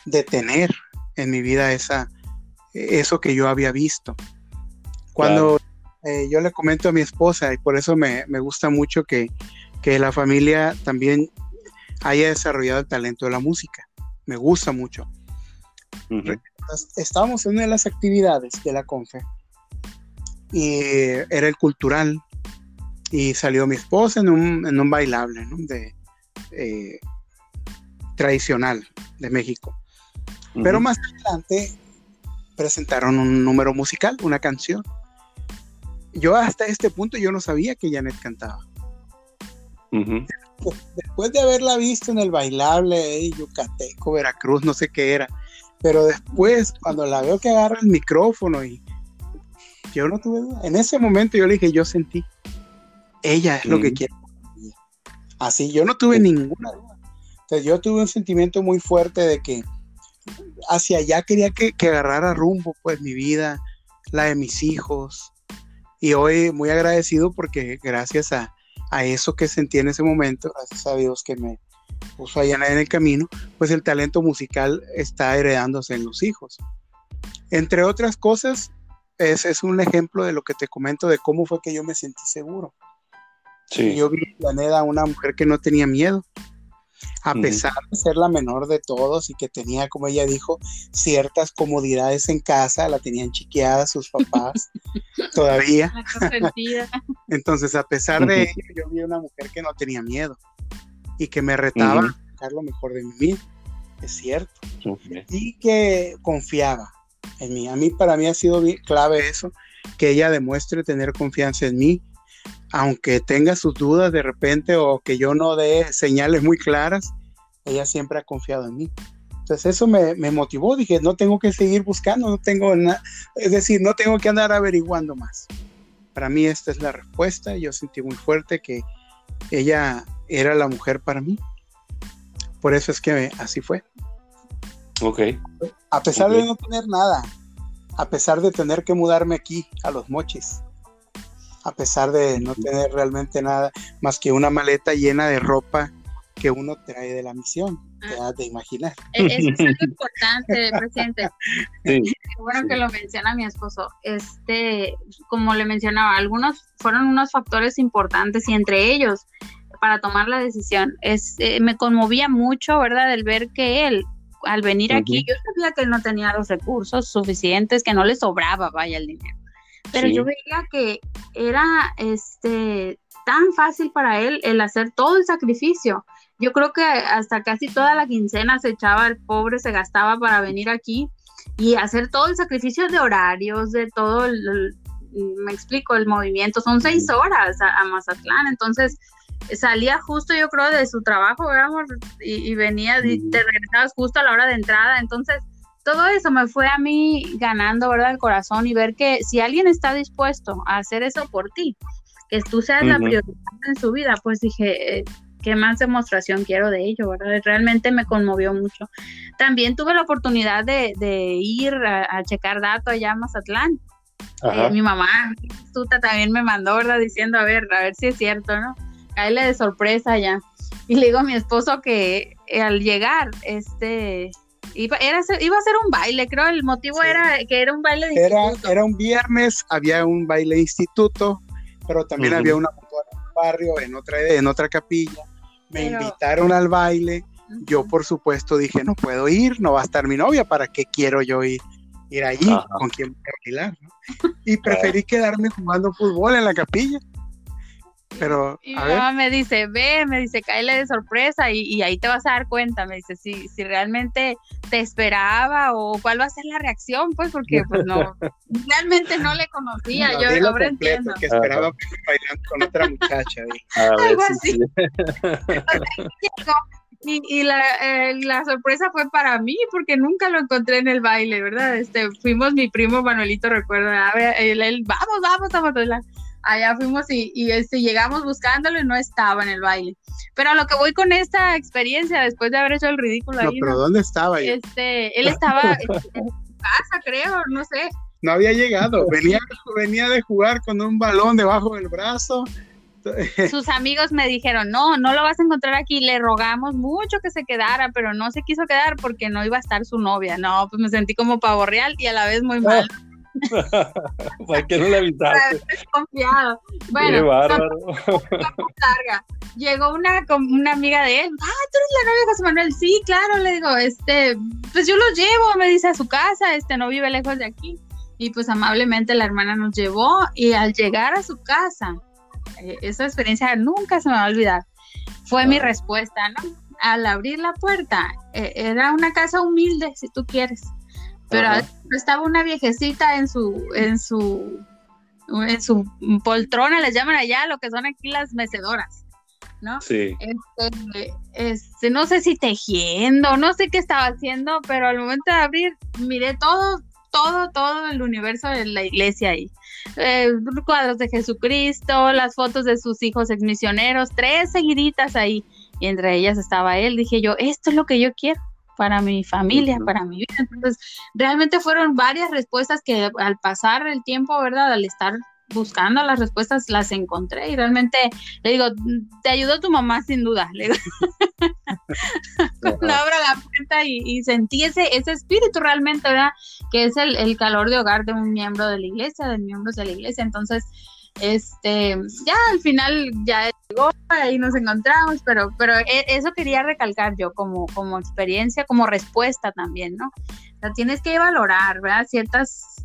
[SPEAKER 3] de tener en mi vida esa, eso que yo había visto. Cuando eh, yo le comento a mi esposa, y por eso me, gusta mucho que, la familia también haya desarrollado el talento de la música. Me gusta mucho. Estábamos en una de las actividades de la confe y era el cultural y salió mi esposa en un, en un bailable de, eh, tradicional de México. Pero más adelante presentaron un número musical, una canción. Yo hasta este punto yo no sabía que Janet cantaba. Después de haberla visto en el bailable Yucateco, Veracruz, no sé qué era, pero después cuando la veo que agarra el micrófono y yo no tuve duda, en ese momento yo le dije, yo sentí, ella es lo que quiere Así, yo no tuve ninguna duda. Entonces, yo tuve un sentimiento muy fuerte de que hacia allá quería que, agarrara rumbo, pues mi vida, la de mis hijos. Y hoy muy agradecido porque gracias a, eso que sentí en ese momento, gracias a Dios que me puso allá en el camino, pues el talento musical está heredándose en los hijos. Entre otras cosas, ese es un ejemplo de lo que te comento de cómo fue que yo me sentí seguro. Yo vi a Neda una mujer que no tenía miedo, a pesar de ser la menor de todos y que tenía, como ella dijo, ciertas comodidades en casa, la tenían chiqueada sus papás todavía. Entonces, a pesar de ello, yo vi una mujer que no tenía miedo y que me retaba a sacar lo mejor de mí, es cierto, y que confiaba en mí. A mí, para mí ha sido clave eso, que ella demuestre tener confianza en mí aunque tenga sus dudas de repente o que yo no dé señales muy claras, ella siempre ha confiado en mí. Entonces eso me, motivó, dije, no tengo que seguir buscando, no tengo nada, es decir, no tengo que andar averiguando más. Para mí esta es la respuesta, yo sentí muy fuerte que ella era la mujer para mí. Por eso es que así fue.
[SPEAKER 1] Ok.
[SPEAKER 3] A pesar de no tener nada, a pesar de tener que mudarme aquí a los mochis, a pesar de no tener realmente nada más que una maleta llena de ropa que uno trae de la misión, te has de imaginar.
[SPEAKER 2] E-, eso es algo importante, presidente. Sí. bueno que lo menciona mi esposo. Este, como le mencionaba, algunos fueron unos factores importantes y entre ellos para tomar la decisión. Es, eh, me conmovía mucho, ¿verdad? El ver que él, al venir aquí, yo sabía que él no tenía los recursos suficientes, que no le sobraba, vaya, el dinero pero yo veía que era este tan fácil para él el hacer todo el sacrificio. Yo creo que hasta casi toda la quincena se echaba el pobre, se gastaba para venir aquí y hacer todo el sacrificio de horarios, de todo el, me explico, el movimiento. Son seis horas a, Mazatlán, entonces salía justo yo creo de su trabajo, y, venía, y te regresabas justo a la hora de entrada, entonces todo eso me fue a mí ganando, ¿verdad? El corazón y ver que si alguien está dispuesto a hacer eso por ti, que tú seas la prioridad en su vida, pues dije, eh, ¿qué más demostración quiero de ello, verdad? Realmente me conmovió mucho. También tuve la oportunidad de, ir a, checar datos allá en Mazatlán. Eh, mi mamá, Tuta, también me mandó, ¿verdad? Diciendo, a ver, a ver si es cierto, ¿no? Caíle de sorpresa allá. Y le digo a mi esposo que eh, al llegar, este, Iba, era, iba a ser un baile, creo, el motivo era que era un baile
[SPEAKER 3] de era, instituto. Era un viernes, había un baile de instituto, pero también había una en un barrio, en otra, en otra capilla. Me invitaron al baile, yo por supuesto dije, no puedo ir, no va a estar mi novia, ¿para qué quiero yo ir? ir allí, con quien voy a bailar, Y preferí quedarme jugando fútbol en la capilla. Pero,
[SPEAKER 2] y mi mamá me dice, ve, me dice, cáele de sorpresa y, ahí te vas a dar cuenta, me dice, si, si realmente te esperaba o cuál va a ser la reacción, pues porque pues no, realmente no le conocía, yo ahora entiendo.
[SPEAKER 3] Que esperaba bailar con otra muchacha.
[SPEAKER 2] Algo así. Y, y la, eh, la, sorpresa fue para mí porque nunca lo encontré en el baile, ¿verdad? Este, fuimos mi primo Manuelito, recuerda, él, él, vamos, vamos a bailar allá fuimos y, este, llegamos buscándolo y no estaba en el baile. Pero a lo que voy con esta experiencia, después de haber hecho el ridículo
[SPEAKER 3] no, pero ¿dónde estaba?
[SPEAKER 2] Este, él estaba en su casa, creo, no sé.
[SPEAKER 3] No había llegado, venía, venía de jugar con un balón debajo del brazo.
[SPEAKER 2] Sus amigos me dijeron, no, no lo vas a encontrar aquí, le rogamos mucho que se quedara, pero no se quiso quedar porque no iba a estar su novia. No, pues me sentí como pavo real y a la vez muy mal.
[SPEAKER 1] ¿Para qué no le avisaste?
[SPEAKER 2] Confiado. Bueno, larga. Llegó una, una amiga de él. Ah, tú eres la novia de José Manuel. Sí, claro, le digo, este, pues yo lo llevo, me dice a su casa, este, no vive lejos de aquí. Y pues amablemente la hermana nos llevó y al llegar a su casa, eh, esa experiencia nunca se me va a olvidar. Fue mi respuesta, ¿no? Al abrir la puerta, eh, era una casa humilde, si tú quieres pero estaba una viejecita en su, en su, en su poltrona, les llaman allá lo que son aquí las mecedoras, ¿no?
[SPEAKER 1] Sí.
[SPEAKER 2] Este, este, no sé si tejiendo, no sé qué estaba haciendo, pero al momento de abrir, miré todo, todo, todo el universo de la iglesia ahí. Eh, cuadros de Jesucristo, las fotos de sus hijos exmisioneros, tres seguiditas ahí, y entre ellas estaba él. Dije yo, esto es lo que yo quiero para mi familia, para mi vida. Entonces, realmente fueron varias respuestas que al pasar el tiempo, ¿verdad? Al estar buscando las respuestas las encontré y realmente le digo, te ayudó tu mamá sin duda. Le digo, cuando abro la puerta y, sentí ese, ese espíritu realmente, ¿verdad? Que es el, el, calor de hogar de un miembro de la iglesia, de miembros de la iglesia. Entonces, este, ya al final ya llegó, ahí nos encontramos, pero, pero e, eso quería recalcar yo como, como experiencia, como respuesta también, ¿no? O sea, tienes que valorar, ¿verdad? Ciertas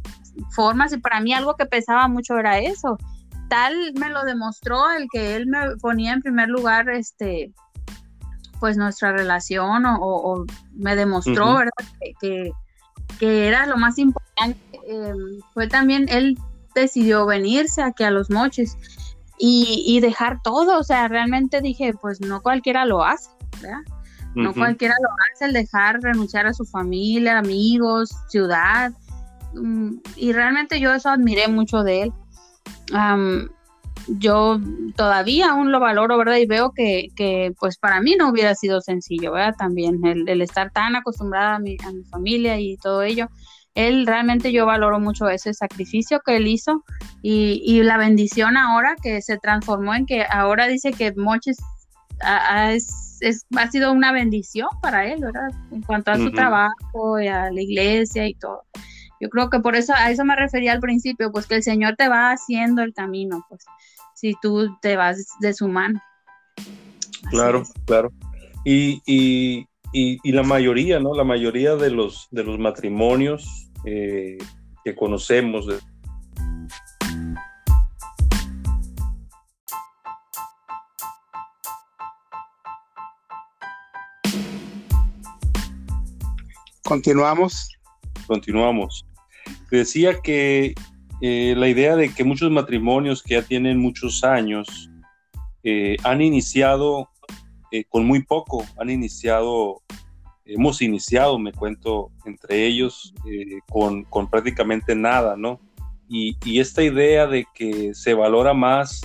[SPEAKER 2] formas y para mí algo que pesaba mucho era eso. Tal me lo demostró el que él me ponía en primer lugar, este, pues nuestra relación o, me demostró, ¿verdad? Que, que, era lo más importante. Em, fue también, él decidió venirse aquí a los moches y, dejar todo, o sea, realmente dije, pues no cualquiera lo hace, ¿verdad? No cualquiera lo hace el dejar renunciar a su familia, amigos, ciudad. Mm, y realmente yo eso admiré mucho de él. yo todavía aún lo valoro, ¿verdad? Y veo que, que, pues para mí no hubiera sido sencillo, ¿verdad? También el, estar tan acostumbrada a mi, a mi familia y todo ello él realmente yo valoro mucho ese sacrificio que él hizo y, la bendición ahora que se transformó en que ahora dice que Moches ha, sido una bendición para él, ¿verdad? En cuanto a su trabajo y a la iglesia y todo. Yo creo que por eso a eso me refería al principio, pues que el Señor te va haciendo el camino, pues si tú te vas de su mano.
[SPEAKER 1] claro, claro. Y, y, y, la mayoría, ¿no? La mayoría de los, de los matrimonios eh, que conocemos.
[SPEAKER 3] Continuamos.
[SPEAKER 1] Continuamos. Decía que eh, la idea de que muchos matrimonios que ya tienen muchos años eh, han iniciado con muy poco, han iniciado hemos iniciado, me cuento, entre ellos eh, con, con, prácticamente nada, ¿no? Y, y, esta idea de que se valora más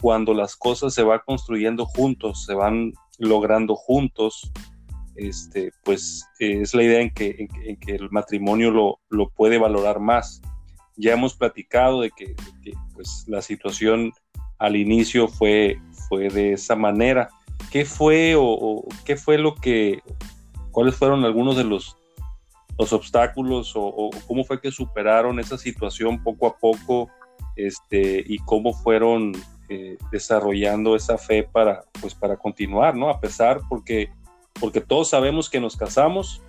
[SPEAKER 1] cuando las cosas se van construyendo juntos, se van logrando juntos, este, pues es la idea en que, en, que el matrimonio lo, lo, puede valorar más. Ya hemos platicado de que, pues, la situación al inicio fue, fue de esa manera. ¿Qué fue o, qué fue lo que, cuáles fueron algunos de los, los obstáculos o, cómo fue que superaron esa situación poco a poco este, y cómo fueron eh, desarrollando esa fe para, pues, para continuar, ¿no? A pesar, porque, porque todos sabemos que nos casamos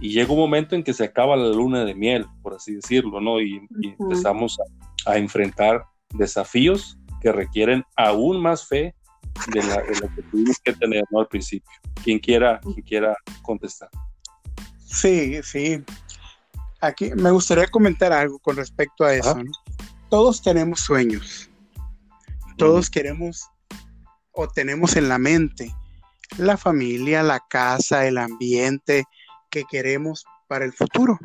[SPEAKER 1] y llega un momento en que se acaba la luna de miel, por así decirlo, ¿no? Y, empezamos a, enfrentar desafíos que requieren aún más fe de la, que tuvimos que tener ¿no? al principio. Quien quiera, quien quiera contestar.
[SPEAKER 3] Sí, sí. Aquí me gustaría comentar algo con respecto a eso. Todos tenemos sueños. Todos queremos o tenemos en la mente la familia, la casa, el ambiente que queremos para el futuro.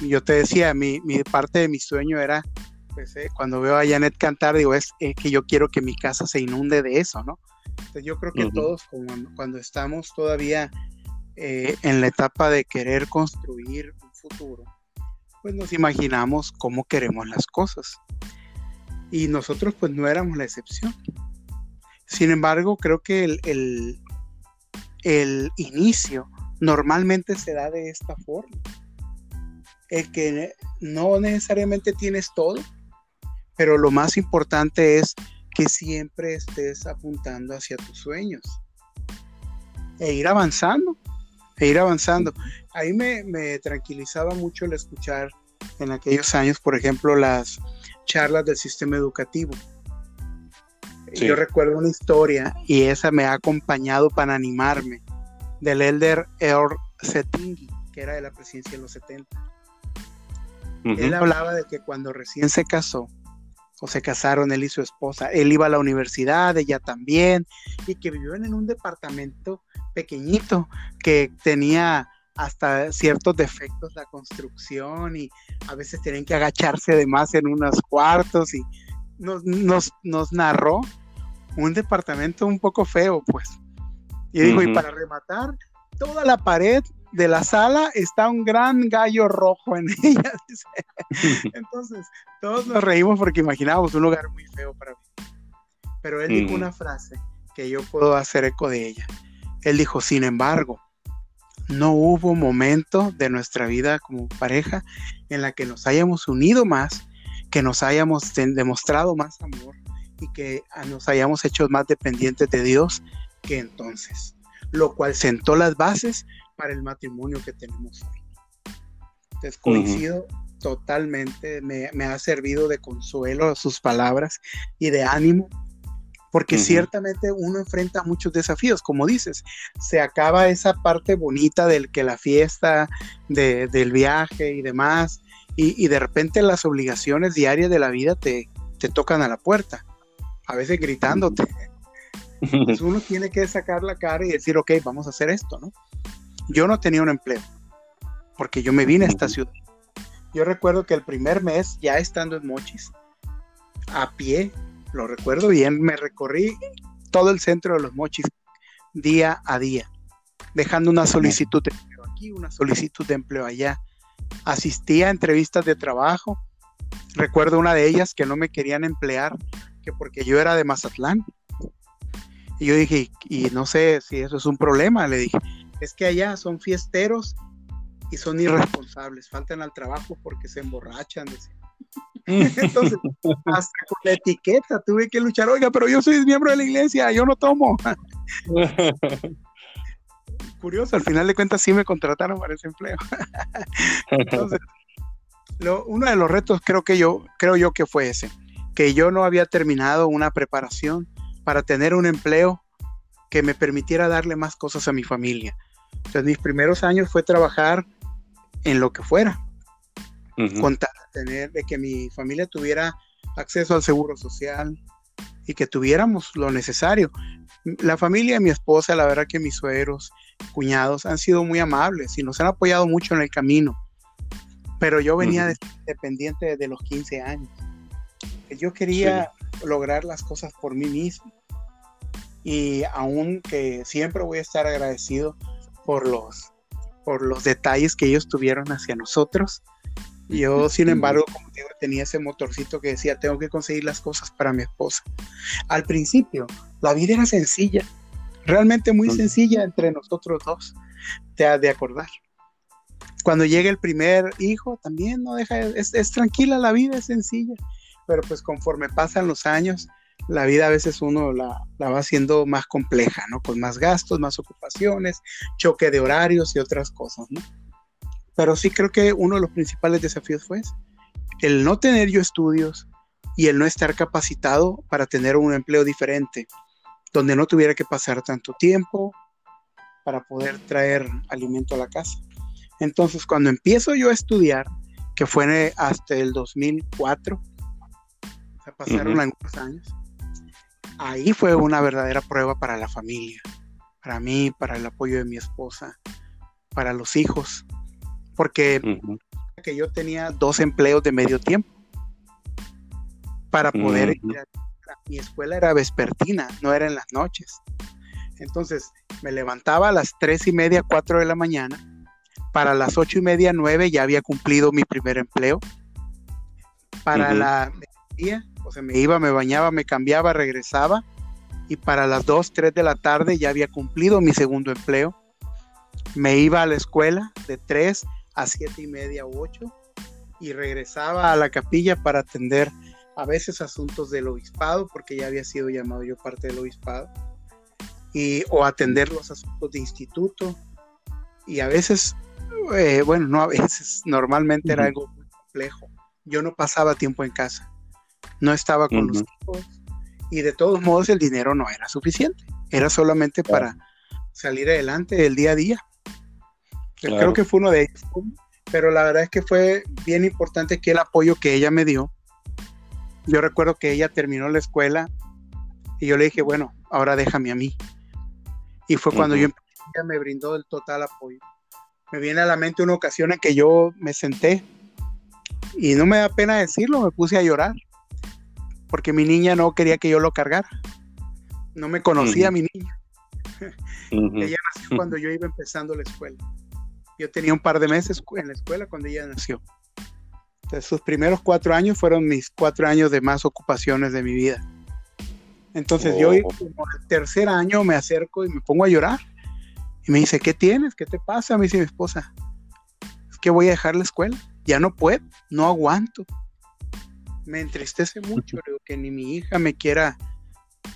[SPEAKER 3] Yo te decía, mi, mi parte de mi sueño era pues, eh, cuando veo a Janet cantar, digo, es, que yo quiero que mi casa se inunde de eso, ¿no? Entonces yo creo que todos cuando, estamos todavía eh, en la etapa de querer construir un futuro, pues nos imaginamos cómo queremos las cosas. Y nosotros pues no éramos la excepción. Sin embargo, creo que el, el, el inicio normalmente se da de esta forma. El que no necesariamente tienes todo, pero lo más importante es que siempre estés apuntando hacia tus sueños e ir avanzando, e ir avanzando. Ahí me, tranquilizaba mucho el escuchar en aquellos años, por ejemplo, las charlas del sistema educativo. Yo recuerdo una historia y esa me ha acompañado para animarme del elder Eor Setingi, que era de la presidencia de los 70. Él hablaba de que cuando recién se casó, o se casaron él y su esposa. Él iba a la universidad, ella también, y que vivían en un departamento pequeñito que tenía hasta ciertos defectos la construcción y a veces tenían que agacharse de más en unos cuartos y nos, nos, narró un departamento un poco feo, pues. Y dijo, y para rematar, toda la pared de la sala está un gran gallo rojo en ella. Entonces, todos nos reímos porque imaginábamos un lugar muy feo para mí. Pero él dijo una frase que yo puedo hacer eco de ella. Él dijo, sin embargo, no hubo momento de nuestra vida como pareja en la que nos hayamos unido más, que nos hayamos demostrado más amor y que nos hayamos hecho más dependientes de Dios que entonces, lo cual sentó las bases para el matrimonio que tenemos hoy. Entonces coincido totalmente, me, ha servido de consuelo sus palabras y de ánimo, porque ciertamente uno enfrenta muchos desafíos, como dices, se acaba esa parte bonita del que la fiesta, del viaje y demás, y, de repente las obligaciones diarias de la vida te, te tocan a la puerta, a veces gritándote. Entonces uno tiene que sacar la cara y decir, ok, vamos a hacer esto, ¿no? Yo no tenía un empleo, porque yo me vine a esta ciudad. Yo recuerdo que el primer mes, ya estando en Mochis, a pie, lo recuerdo bien, me recorrí todo el centro de los Mochis día a día, dejando una solicitud de empleo aquí, una solicitud de empleo allá. Asistía a entrevistas de trabajo. Recuerdo una de ellas que no me querían emplear, que porque yo era de Mazatlán. Y yo dije, y no sé si eso es un problema, le dije, es que allá son fiesteros y son irresponsables, faltan al trabajo porque se emborrachan. Entonces, hasta con la etiqueta tuve que luchar, oiga, pero yo soy miembro de la iglesia, yo no tomo. Curioso, al final de cuentas sí me contrataron para ese empleo. Entonces, uno de los retos creo que yo, creo yo que fue ese, que yo no había terminado una preparación para tener un empleo que me permitiera darle más cosas a mi familia. Entonces mis primeros años fue trabajar en lo que fuera, contar, tener, de que mi familia tuviera acceso al seguro social y que tuviéramos lo necesario. La familia de mi esposa, la verdad que mis suegros cuñados han sido muy amables y nos han apoyado mucho en el camino. Pero yo venía dependiente desde los 15 años. Yo quería lograr las cosas por mí mismo. Y aunque siempre voy a estar agradecido por los, por los detalles que ellos tuvieron hacia nosotros, yo, sin embargo, como digo, tenía ese motorcito que decía, tengo que conseguir las cosas para mi esposa. Al principio, la vida era sencilla, realmente muy sencilla entre nosotros dos, te has de acordar. Cuando llega el primer hijo, también no deja, es, es tranquila la vida, es sencilla, pero pues conforme pasan los años, la vida a veces uno la, la, va haciendo más compleja, ¿no? Con más gastos, más ocupaciones, choque de horarios y otras cosas, ¿no? Pero sí creo que uno de los principales desafíos fue el no tener yo estudios y el no estar capacitado para tener un empleo diferente, donde no tuviera que pasar tanto tiempo para poder traer alimento a la casa. Entonces, cuando empiezo yo a estudiar, que fue hasta el 2004, o sea, pasaron algunos años, ahí fue una verdadera prueba para la familia, para mí, para el apoyo de mi esposa, para los hijos, porque que yo tenía dos empleos de medio tiempo para poder ir a, mi escuela era vespertina, no era en las noches. Entonces me levantaba a las tres y media, cuatro de la mañana. Para las ocho y media, nueve ya había cumplido mi primer empleo. Para la día, o sea, me iba, me bañaba, me cambiaba, regresaba. Y para las dos, tres de la tarde ya había cumplido mi segundo empleo. Me iba a la escuela de tres a siete y media u ocho y regresaba a la capilla para atender a veces asuntos del obispado, porque ya había sido llamado yo parte del obispado, y, o atender los asuntos de instituto, y a veces, eh, bueno, no a veces, normalmente era algo muy complejo. Yo no pasaba tiempo en casa, no estaba con los hijos, y de todos modos el dinero no era suficiente, era solamente para salir adelante el día a día. Creo que fue uno de ellos. Pero la verdad es que fue bien importante que el apoyo que ella me dio. Yo recuerdo que ella terminó la escuela y yo le dije, bueno, ahora déjame a mí. Y fue cuando yo empecé, ella me brindó el total apoyo. Me viene a la mente una ocasión en que yo me senté y no me da pena decirlo, me puse a llorar porque mi niña no quería que yo lo cargara. No me conocía mi niña. Ella nació cuando yo iba empezando la escuela. Yo tenía un par de meses en la escuela cuando ella nació. Entonces, sus primeros cuatro años fueron mis cuatro años de más ocupaciones de mi vida. Entonces, yo, oh. como el tercer año, me acerco y me pongo a llorar. Y me dice, ¿qué tienes? ¿Qué te pasa? Me dice mi esposa. Es que voy a dejar la escuela. Ya no puedo, no aguanto. Me entristece mucho que ni mi hija me quiera,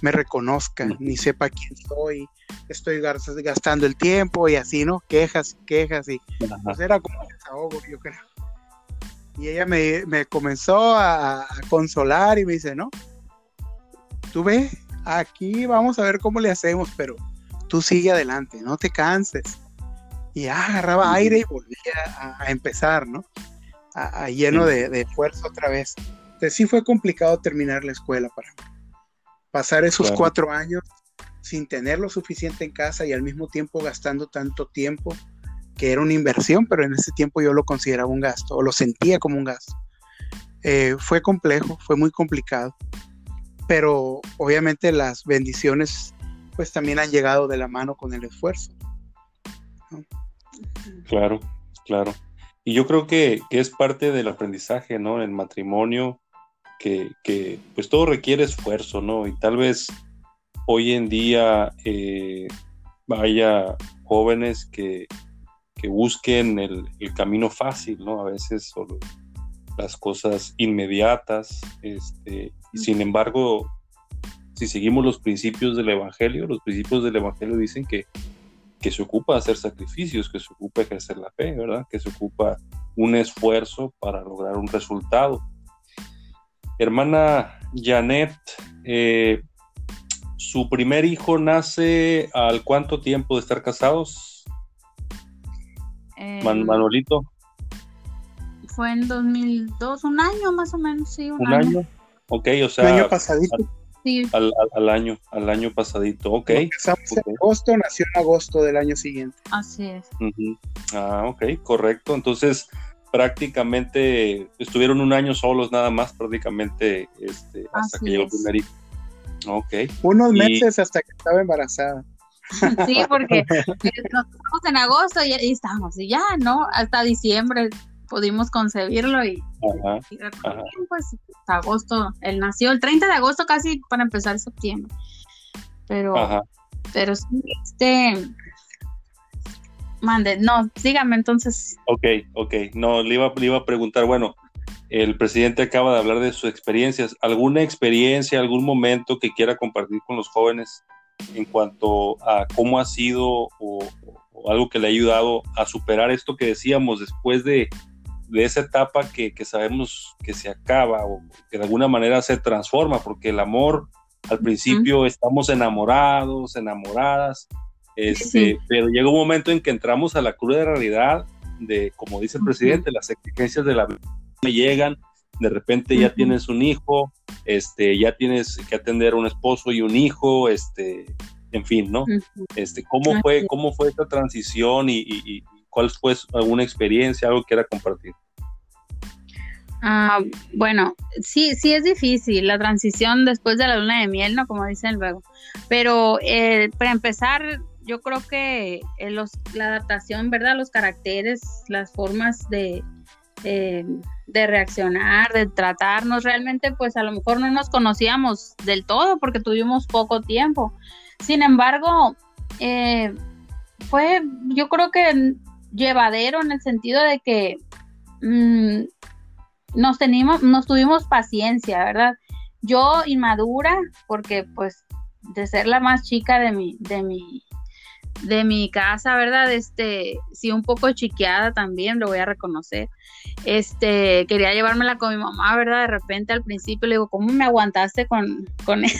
[SPEAKER 3] me reconozca, ni sepa quién soy, estoy gastando el tiempo y así, ¿no? Quejas, quejas y pues era como un desahogo, yo creo. Y ella me, comenzó a, consolar y me dice, no, tú ve, aquí vamos a ver cómo le hacemos, pero tú sigue adelante, no te canses. Y agarraba aire y volvía a, empezar, ¿no? A, lleno de, de, fuerza otra vez. Entonces sí fue complicado terminar la escuela para mí. Pasar esos cuatro años sin tener lo suficiente en casa y al mismo tiempo gastando tanto tiempo que era una inversión, pero en ese tiempo yo lo consideraba un gasto o lo sentía como un gasto. Eh, fue complejo, fue muy complicado, pero obviamente las bendiciones pues también han llegado de la mano con el esfuerzo.
[SPEAKER 1] Claro, claro. Y yo creo que, es parte del aprendizaje, ¿no? El matrimonio, que, que, pues todo requiere esfuerzo, ¿no? Y tal vez hoy en día eh, vaya jóvenes que, busquen el, camino fácil, ¿no? A veces solo las cosas inmediatas, este, y sin embargo, si seguimos los principios del Evangelio, los principios del Evangelio dicen que, que se ocupa hacer sacrificios, que se ocupa ejercer la fe, ¿verdad? Que se ocupa un esfuerzo para lograr un resultado. Hermana Janet, eh, su primer hijo nace al cuánto tiempo de estar casados?
[SPEAKER 2] Eh,
[SPEAKER 1] Manolito.
[SPEAKER 2] Fue en 2002, un año más o menos, sí,
[SPEAKER 1] un, año. Ok, o sea.
[SPEAKER 3] Un año pasadito.
[SPEAKER 2] sí.
[SPEAKER 1] Al, año, al año pasadito, ok.
[SPEAKER 3] Empezamos en agosto, nació en agosto del año siguiente.
[SPEAKER 2] Así es.
[SPEAKER 1] Ah, ok, correcto. Entonces, prácticamente estuvieron un año solos nada más, prácticamente, este, hasta que llegó el primer hijo. Ok.
[SPEAKER 3] Unos meses hasta que estaba embarazada.
[SPEAKER 2] Sí, porque nos estamos en agosto y, y, estamos, y ya, ¿no? Hasta diciembre pudimos concebirlo y, pues hasta agosto, él nació el 30 de agosto casi para empezar septiembre. Pero, pero sí, este, mande, no, sígame entonces.
[SPEAKER 1] Ok, ok, no, le iba, le iba a preguntar, bueno, el presidente acaba de hablar de sus experiencias, ¿alguna experiencia, algún momento que quiera compartir con los jóvenes en cuanto a cómo ha sido o, algo que le ha ayudado a superar esto que decíamos después de, esa etapa que, sabemos que se acaba o que de alguna manera se transforma, porque el amor al principio estamos enamorados, enamoradas, este, pero llega un momento en que entramos a la cruda realidad de, como dice el presidente, las exigencias de la vida llegan, de repente ya tienes un hijo, este, ya tienes que atender un esposo y un hijo, este, en fin, ¿no? Este, ¿cómo fue, cómo fue esta transición y, cuál fue alguna experiencia, algo que era compartir?
[SPEAKER 2] Ah, bueno, sí, sí es difícil la transición después de la luna de miel, ¿no? Como dicen luego. Pero eh, para empezar, yo creo que eh, los, la adaptación, ¿verdad? Los caracteres, las formas de, eh, de reaccionar, de tratarnos. Realmente, pues a lo mejor no nos conocíamos del todo porque tuvimos poco tiempo. Sin embargo, eh, fue, yo creo que llevadero en el sentido de que mm, nos, teníamos, nos tuvimos paciencia, ¿verdad? Yo inmadura, porque pues de ser la más chica de mi, de mi, de mi casa, ¿verdad? Este, sí, un poco chiqueada también, lo voy a reconocer. Este, quería llevármela con mi mamá, ¿verdad? De repente al principio le digo, ¿cómo me aguantaste con, con él?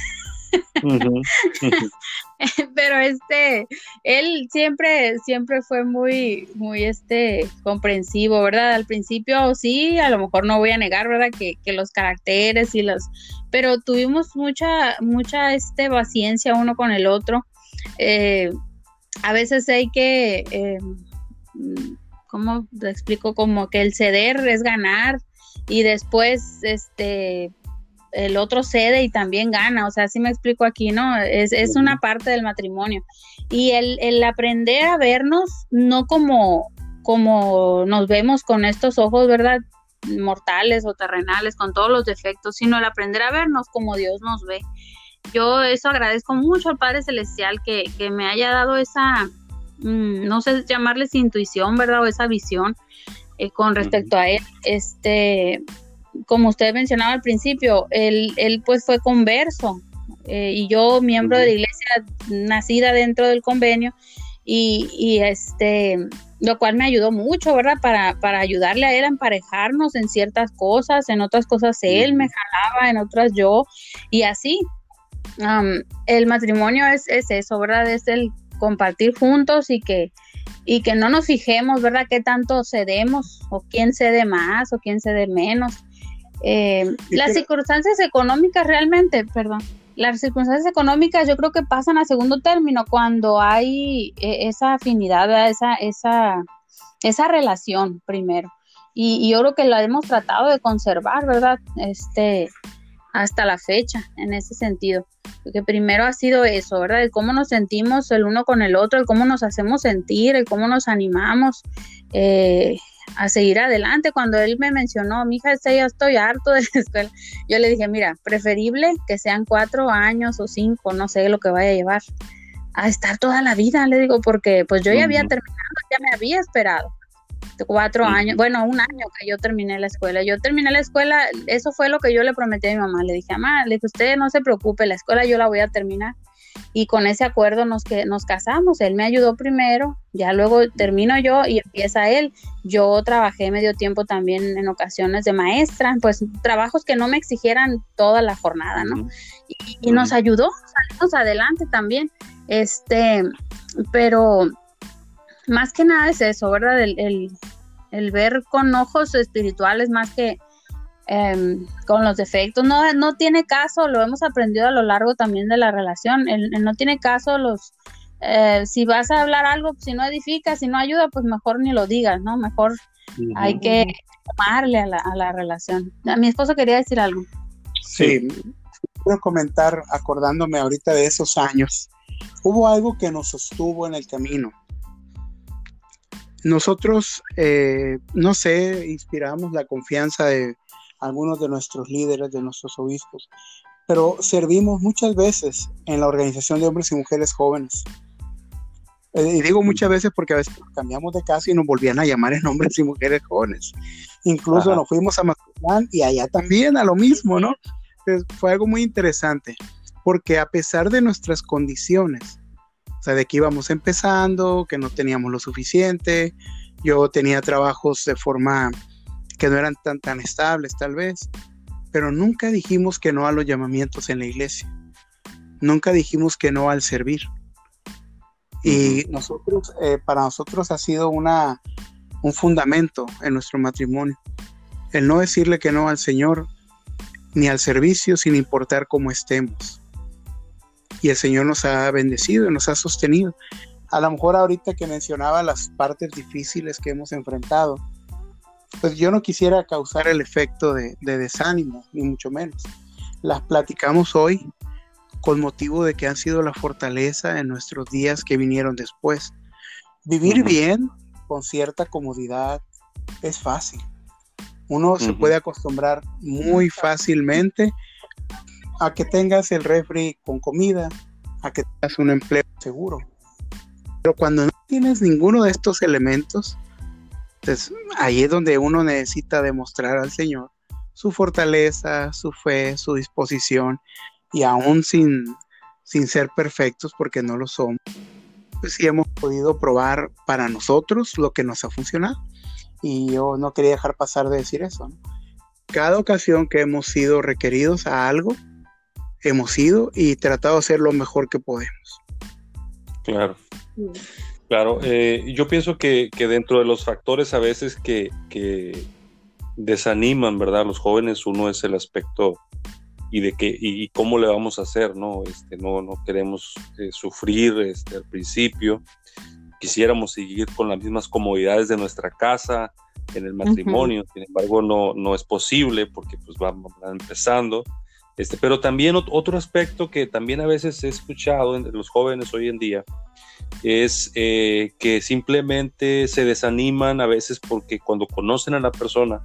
[SPEAKER 2] Pero este, él siempre, siempre fue muy, muy este, comprensivo, ¿verdad? Al principio sí, a lo mejor no voy a negar, ¿verdad? Que, que los caracteres y los, pero tuvimos mucha, mucha este, paciencia uno con el otro. Eh, a veces hay que, eh, ¿cómo te explico? Como que el ceder es ganar y después, este, el otro cede y también gana, o sea, así me explico aquí, ¿no? Es, es una parte del matrimonio. Y el, el, aprender a vernos, no como, como nos vemos con estos ojos, ¿verdad? mortales o terrenales, con todos los defectos, sino el aprender a vernos como Dios nos ve yo eso agradezco mucho al Padre Celestial que, me haya dado esa, mm, no sé llamarles intuición, ¿verdad? O esa visión eh, con respecto a él. Este, como usted mencionaba al principio, él, él pues fue converso eh, y yo miembro de la iglesia nacida dentro del convenio y, y este lo cual me ayudó mucho, ¿verdad? Para, para ayudarle a él a emparejarnos en ciertas cosas, en otras cosas él me jalaba, en otras yo, y así el matrimonio es, eso, ¿verdad? Es el compartir juntos y que, y que no nos fijemos, ¿verdad? Qué tanto cedemos o quién cede más o quién cede menos. Eh, las circunstancias económicas realmente, perdón, las circunstancias económicas yo creo que pasan a segundo término cuando hay eh, esa afinidad, esa, esa, esa relación primero. Y, y, yo creo que la hemos tratado de conservar, ¿verdad? Este, hasta la fecha, en ese sentido. Porque primero ha sido eso, ¿verdad? El cómo nos sentimos el uno con el otro, el cómo nos hacemos sentir, el cómo nos animamos eh, a seguir adelante. Cuando él me mencionó, mi hija, este, ya estoy harto de la escuela, yo le dije, mira, preferible que sean cuatro años o cinco, no sé lo que vaya a llevar, a estar toda la vida, le digo, porque pues yo ya había terminado, ya me había esperado cuatro años, bueno, un año que yo terminé la escuela. Yo terminé la escuela, eso fue lo que yo le prometí a mi mamá. Le dije, mamá, le dije, usted no se preocupe, la escuela yo la voy a terminar. Y con ese acuerdo nos, que, nos casamos. Él me ayudó primero, ya luego termino yo y empieza él. Yo trabajé medio tiempo también en ocasiones de maestra, pues trabajos que no me exigieran toda la jornada, ¿no? Y, y nos ayudó, salimos adelante también. Este, pero más que nada es eso, ¿verdad? El, el, ver con ojos espirituales más que, em, con los defectos. No, no tiene caso, lo hemos aprendido a lo largo también de la relación. no tiene caso los, eh, si vas a hablar algo, si no edifica, si no ayuda, pues mejor ni lo digas, ¿no? Mejor hay que tomarle a la, a la relación. mi esposo quería decir algo.
[SPEAKER 3] Sí, quiero comentar, acordándome ahorita de esos años, hubo algo que nos sostuvo en el camino. Nosotros, eh, no sé, inspiramos la confianza de algunos de nuestros líderes, de nuestros obispos, pero servimos muchas veces en la organización de hombres y mujeres jóvenes. Eh, y digo muchas veces porque a veces cambiamos de casa y nos volvían a llamar en hombres y mujeres jóvenes. Incluso nos fuimos a Mazatlán y allá también a lo mismo, ¿no? fue algo muy interesante, porque a pesar de nuestras condiciones, sea, de que íbamos empezando, que no teníamos lo suficiente, yo tenía trabajos de forma que no eran tan, tan estables tal vez, pero nunca dijimos que no a los llamamientos en la iglesia, nunca dijimos que no al servir. Y nosotros, eh, para nosotros ha sido una, un fundamento en nuestro matrimonio. El no decirle que no al Señor ni al servicio sin importar cómo estemos. Y el Señor nos ha bendecido, nos ha sostenido. A lo mejor ahorita que mencionaba las partes difíciles que hemos enfrentado, pues yo no quisiera causar el efecto de, desánimo, ni mucho menos. Las platicamos hoy con motivo de que han sido la fortaleza en nuestros días que vinieron después. Vivir bien, con cierta comodidad, es fácil. Uno se puede acostumbrar muy fácilmente a que tengas el refri con comida, a que tengas un empleo seguro. Pero cuando no tienes ninguno de estos elementos, pues ahí es donde uno necesita demostrar al Señor su fortaleza, su fe, su disposición, y aún sin, sin ser perfectos, porque no lo somos, pues sí hemos podido probar para nosotros lo que nos ha funcionado y yo no quería dejar pasar de decir eso. Cada ocasión que hemos sido requeridos a algo, hemos ido y tratado de hacer lo mejor que podemos.
[SPEAKER 1] Claro. Claro, eh, yo pienso que, dentro de los factores a veces que, desaniman, ¿verdad? A los jóvenes, uno es el aspecto y de que y, cómo le vamos a hacer, ¿no? Este, no, no queremos eh, sufrir este, al principio quisiéramos seguir con las mismas comodidades de nuestra casa, en el matrimonio, sin embargo no, no es posible porque pues vamos empezando. Este, pero también otro aspecto que también a veces he escuchado entre los jóvenes hoy en día es eh, que simplemente se desaniman a veces porque cuando conocen a la persona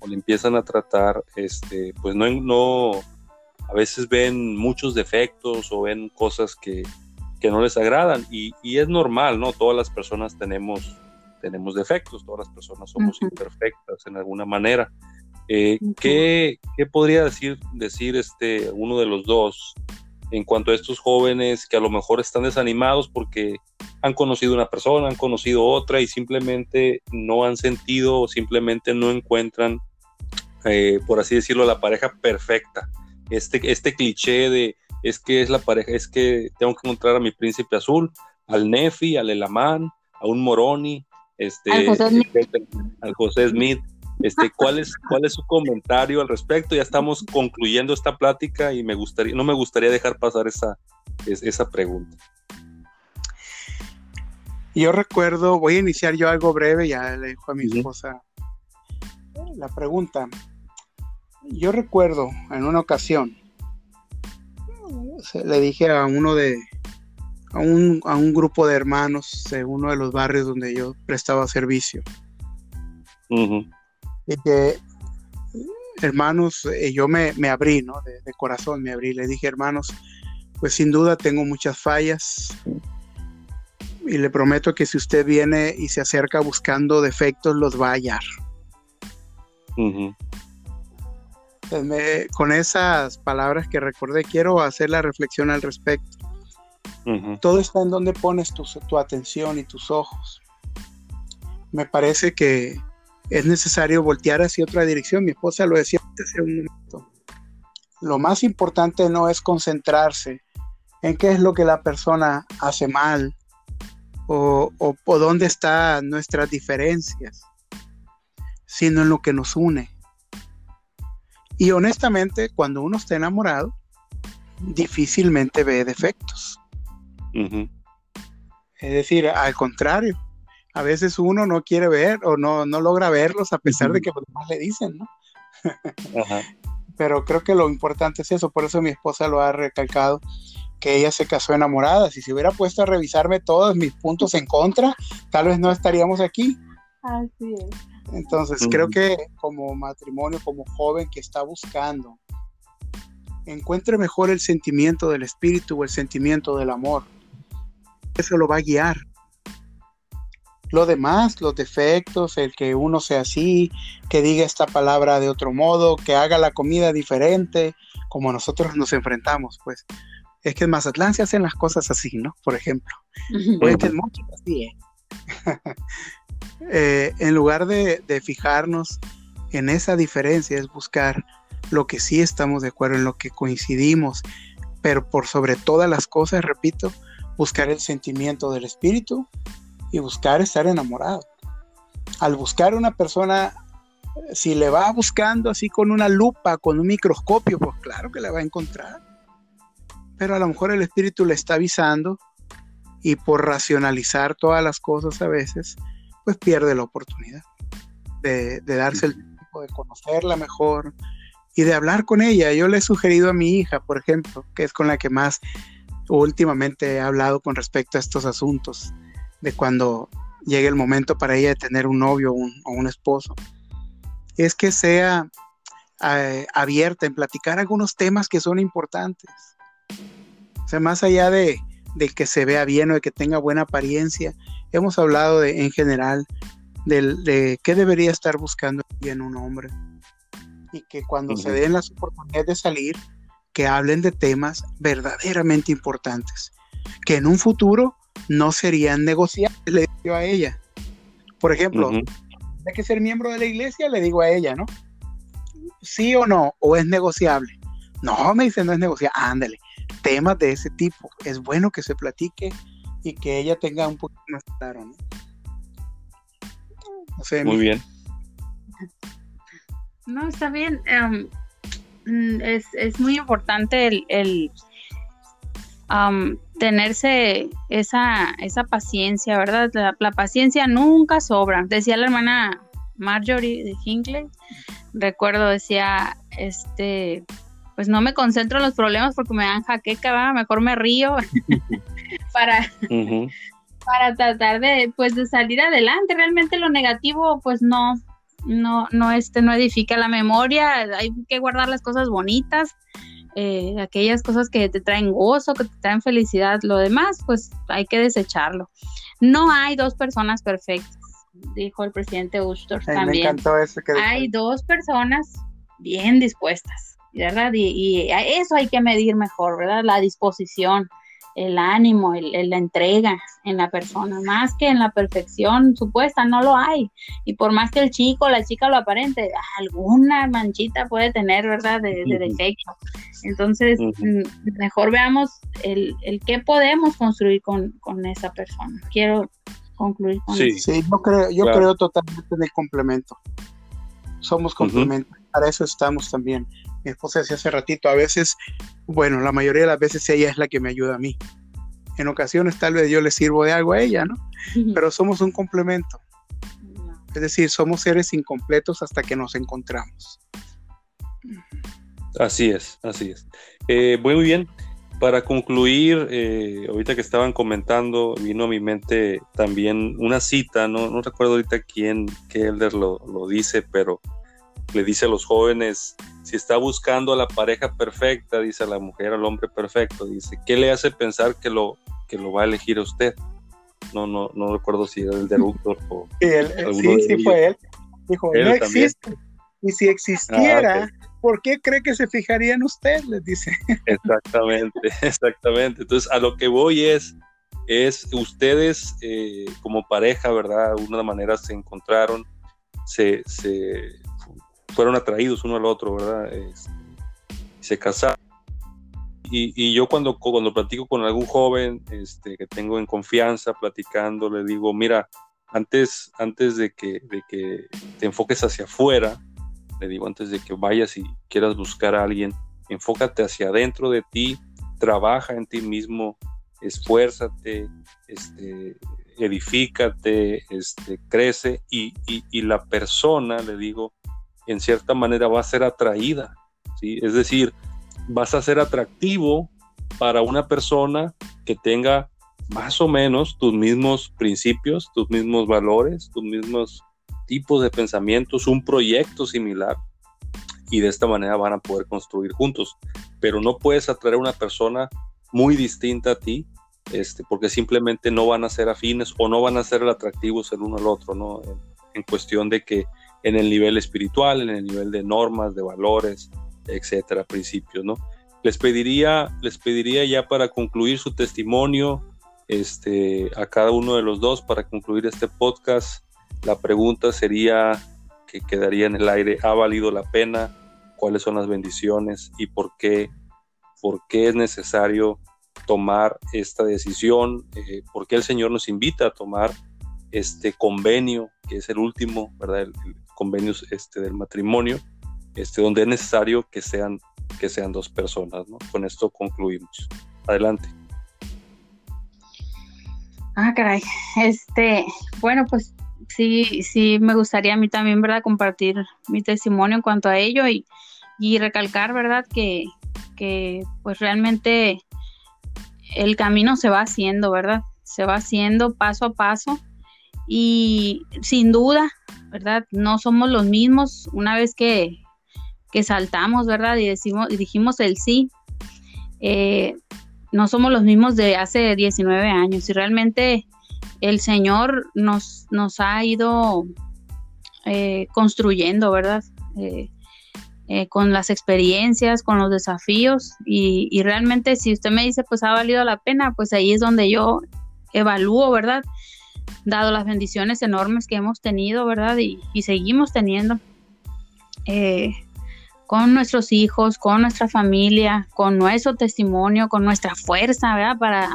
[SPEAKER 1] o le empiezan a tratar, este, pues no, no, a veces ven muchos defectos o ven cosas que, que no les agradan y, es normal, ¿no? Todas las personas tenemos, tenemos defectos, todas las personas somos imperfectas en alguna manera. Eh, ¿qué, podría decir, decir este, uno de los dos en cuanto a estos jóvenes que a lo mejor están desanimados porque han conocido una persona, han conocido otra y simplemente no han sentido o simplemente no encuentran, eh, por así decirlo, la pareja perfecta? Este, este cliché de es que es la pareja, es que tengo que encontrar a mi príncipe azul, al Nefi, al Elamán, a un Moroni, este, al José Smith. Este, ¿cuál, es, ¿Cuál es su comentario al respecto? Ya estamos concluyendo esta plática y me gustaría, no me gustaría dejar pasar esa, esa pregunta.
[SPEAKER 3] Yo recuerdo, voy a iniciar yo algo breve, ya le dejo a mi esposa la pregunta. Yo recuerdo en una ocasión, le dije a uno de, a un, a un, grupo de hermanos de uno de los barrios donde yo prestaba servicio. Y que, hermanos, eh, yo me, me abrí, ¿no? De, de, corazón me abrí. Le dije, hermanos, pues sin duda tengo muchas fallas. Y le prometo que si usted viene y se acerca buscando defectos, los va a hallar con esas palabras que recordé, quiero hacer la reflexión al respecto. Todo está en donde pones tu, tu, atención y tus ojos. Me parece que es necesario voltear hacia otra dirección. Mi esposa lo decía hace un momento. Lo más importante no es concentrarse en qué es lo que la persona hace mal o, o, o dónde están nuestras diferencias, sino en lo que nos une Y honestamente, cuando uno está enamorado, difícilmente ve defectos. Es decir, al contrario, a veces uno no quiere ver o no, no logra verlos a pesar de que los demás le dicen, ¿no? Pero creo que lo importante es eso, por eso mi esposa lo ha recalcado, que ella se casó enamorada. Si se hubiera puesto a revisarme todos mis puntos en contra, tal vez no estaríamos aquí.
[SPEAKER 2] Así es.
[SPEAKER 3] Entonces, creo que como matrimonio, como joven que está buscando, encuentre mejor el sentimiento del espíritu o el sentimiento del amor. Eso lo va a guiar. Lo demás, los defectos, el que uno sea así, que diga esta palabra de otro modo, que haga la comida diferente, como nosotros nos enfrentamos, pues. Es que en Mazatlán se hacen las cosas así, ¿no? Por ejemplo. Que así, ¿eh? Eh, en lugar de, fijarnos en esa diferencia, es buscar lo que sí estamos de acuerdo, en lo que coincidimos, pero por sobre todas las cosas, repito, buscar el sentimiento del espíritu y buscar estar enamorado. Al buscar una persona, si le va buscando así con una lupa, con un microscopio, pues claro que la va a encontrar. Pero a lo mejor el espíritu le está avisando y por racionalizar todas las cosas a veces, pues pierde la oportunidad de, darse el tiempo de conocerla mejor y de hablar con ella. Yo le he sugerido a mi hija, por ejemplo, que es con la que más últimamente he hablado con respecto a estos asuntos, de cuando llegue el momento para ella de tener un novio o un, esposo, es que sea eh, abierta en platicar algunos temas que son importantes. O sea, más allá de, de que se vea bien o de que tenga buena apariencia, hemos hablado de, en general de, qué debería estar buscando en un hombre. Y que cuando se den las oportunidades de salir, que hablen de temas verdaderamente importantes, que en un futuro no serían negociables, le digo a ella. Por ejemplo, ¿hay que ser miembro de la iglesia? Le digo a ella, ¿no? ¿Sí o no? ¿O es negociable? No, me dice, no es negociable. Ándale, temas de ese tipo. Es bueno que se platique y que ella tenga un poquito más claro, ¿no?
[SPEAKER 1] Muy bien.
[SPEAKER 2] No, está bien. Em, mm, es, muy importante el, tenerse esa, esa paciencia, ¿verdad? La, paciencia nunca sobra. Decía la hermana Marjorie de Hinckley, recuerdo, decía, este, pues no me concentro en los problemas porque me dan jaqueca, mejor me río para, para tratar de, pues, de salir adelante. Realmente lo negativo, pues no, no, no, este, no edifica la memoria, hay que guardar las cosas bonitas, eh, aquellas cosas que te traen gozo, que te traen felicidad, lo demás, pues hay que desecharlo. No hay dos personas perfectas, dijo el presidente Ustor también. Me encantó eso que hay dos personas bien dispuestas ¿verdad? Y, eso hay que medir mejor, ¿verdad? La disposición, el ánimo, el, la entrega en la persona, más que en la perfección supuesta, no lo hay. Y por más que el chico o la chica lo aparente, alguna manchita puede tener, ¿verdad? De, defecto. Entonces, mm, mejor veamos el, el qué podemos construir con, esa persona. Quiero concluir con
[SPEAKER 3] sí. eso. Sí, yo creo, yo creo totalmente en el complemento. Somos complementos, para eso estamos también mi esposa decía hace ratito, a veces, bueno, la mayoría de las veces ella es la que me ayuda a mí. En ocasiones tal vez yo le sirvo de algo a ella, ¿no? Pero somos un complemento. Es decir, somos seres incompletos hasta que nos encontramos.
[SPEAKER 1] Así es, así es. Eh, muy bien. Para concluir, eh, ahorita que estaban comentando, vino a mi mente también una cita, no, no recuerdo ahorita quién, qué elder lo, lo dice, pero le dice a los jóvenes, si está buscando a la pareja perfecta, dice a la mujer, al hombre perfecto, dice, ¿qué le hace pensar que lo, que lo va a elegir a usted? No, no, no recuerdo si era el de Ruptor o
[SPEAKER 3] sí, sí, sí fue él. Dijo, no existe. Y si existiera, ah, ¿por qué cree que se fijaría en usted? Les dice.
[SPEAKER 1] Exactamente, exactamente. Entonces, a lo que voy es, es ustedes eh, como pareja, ¿verdad? De una manera se encontraron, se, se fueron atraídos uno al otro, ¿verdad? se casaron. Y, yo cuando, cuando platico con algún joven este, que tengo en confianza, platicando, le digo, mira, antes, antes de, que, de que te enfoques hacia afuera, le digo antes de que vayas y quieras buscar a alguien, enfócate hacia adentro de ti, trabaja en ti mismo, esfuérzate, este, edifícate, este, crece y, la persona, le digo, en cierta manera va a ser atraída, ¿sí? Es decir, vas a ser atractivo para una persona que tenga más o menos tus mismos principios, tus mismos valores, tus mismos tipos de pensamientos, un proyecto similar y de esta manera van a poder construir juntos. Pero no puedes atraer a una persona muy distinta a ti este, porque simplemente no van a ser afines o no van a ser atractivos el uno al otro, ¿no? En, cuestión de que en el nivel espiritual, en el nivel de normas, de valores, etcétera, principios, ¿no? Les pediría, les pediría ya para concluir su testimonio, este, a cada uno de los dos para concluir este podcast. La pregunta sería que quedaría en el aire, ¿ha valido la pena? ¿Cuáles son las bendiciones y por qué, por qué es necesario tomar esta decisión, eh, porque el Señor nos invita a tomar este convenio, que es el último, ¿verdad? El, convenio este, del matrimonio, este, donde es necesario que sean, que sean dos personas, ¿no? Con esto concluimos. Adelante.
[SPEAKER 2] Ah, caray. Este, bueno, pues sí, sí me gustaría a mí también, ¿verdad? Compartir mi testimonio en cuanto a ello y, y recalcar, ¿verdad? Que, que pues realmente el camino se va haciendo, ¿verdad? Se va haciendo paso a paso y sin duda, ¿verdad? No somos los mismos una vez que, saltamos, ¿verdad? Y, decimos, y dijimos el sí. Eh, no somos los mismos de hace 19 años y realmente el Señor nos, nos ha ido eh, construyendo, ¿verdad? Eh, eh, con las experiencias, con los desafíos y, realmente si usted me dice pues ha valido la pena, pues ahí es donde yo evalúo, ¿verdad? Dado las bendiciones enormes que hemos tenido, ¿verdad? Y, seguimos teniendo eh, con nuestros hijos, con nuestra familia, con nuestro testimonio, con nuestra fuerza, ¿verdad? Para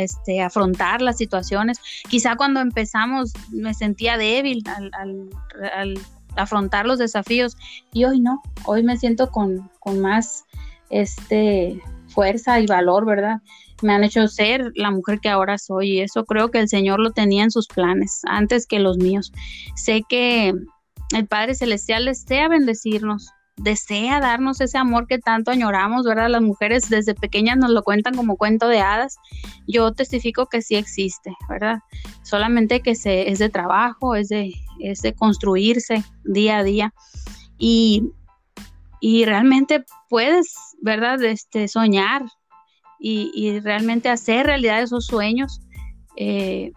[SPEAKER 2] este, afrontar las situaciones. Quizá cuando empezamos me sentía débil al afrontar los desafíos y hoy no, hoy me siento con, más este, fuerza y valor, ¿verdad? Me han hecho ser la mujer que ahora soy y eso creo que el Señor lo tenía en sus planes antes que los míos. Sé que el Padre Celestial desea bendecirnos, desea darnos ese amor que tanto añoramos, ¿verdad? Las mujeres desde pequeñas nos lo cuentan como cuento de hadas. Yo testifico que sí existe, ¿verdad? Solamente que se, es de trabajo, es de, es de construirse día a día. Y, realmente puedes, ¿verdad? Este, soñar y, realmente hacer realidad esos sueños. Eh,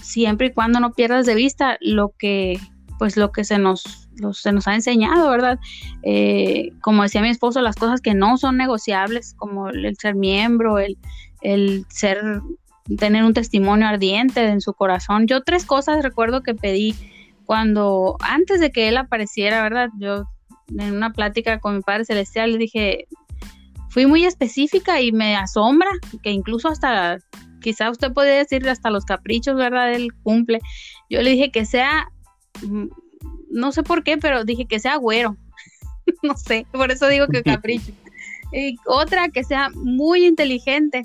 [SPEAKER 2] siempre y cuando no pierdas de vista lo que pues lo que se nos, se nos ha enseñado, ¿verdad? Eh, como decía mi esposo, las cosas que no son negociables, como el, ser miembro, el, el ser, tener un testimonio ardiente en su corazón. Yo tres cosas recuerdo que pedí cuando, antes de que él apareciera, ¿verdad? Yo en una plática con mi Padre Celestial le dije, fui muy específica y me asombra que incluso hasta, quizá usted puede decir hasta los caprichos, ¿verdad? Él cumple. Yo le dije que sea Mm, no sé por qué, pero dije que sea güero. no sé, por eso digo que capricho. y otra que sea muy inteligente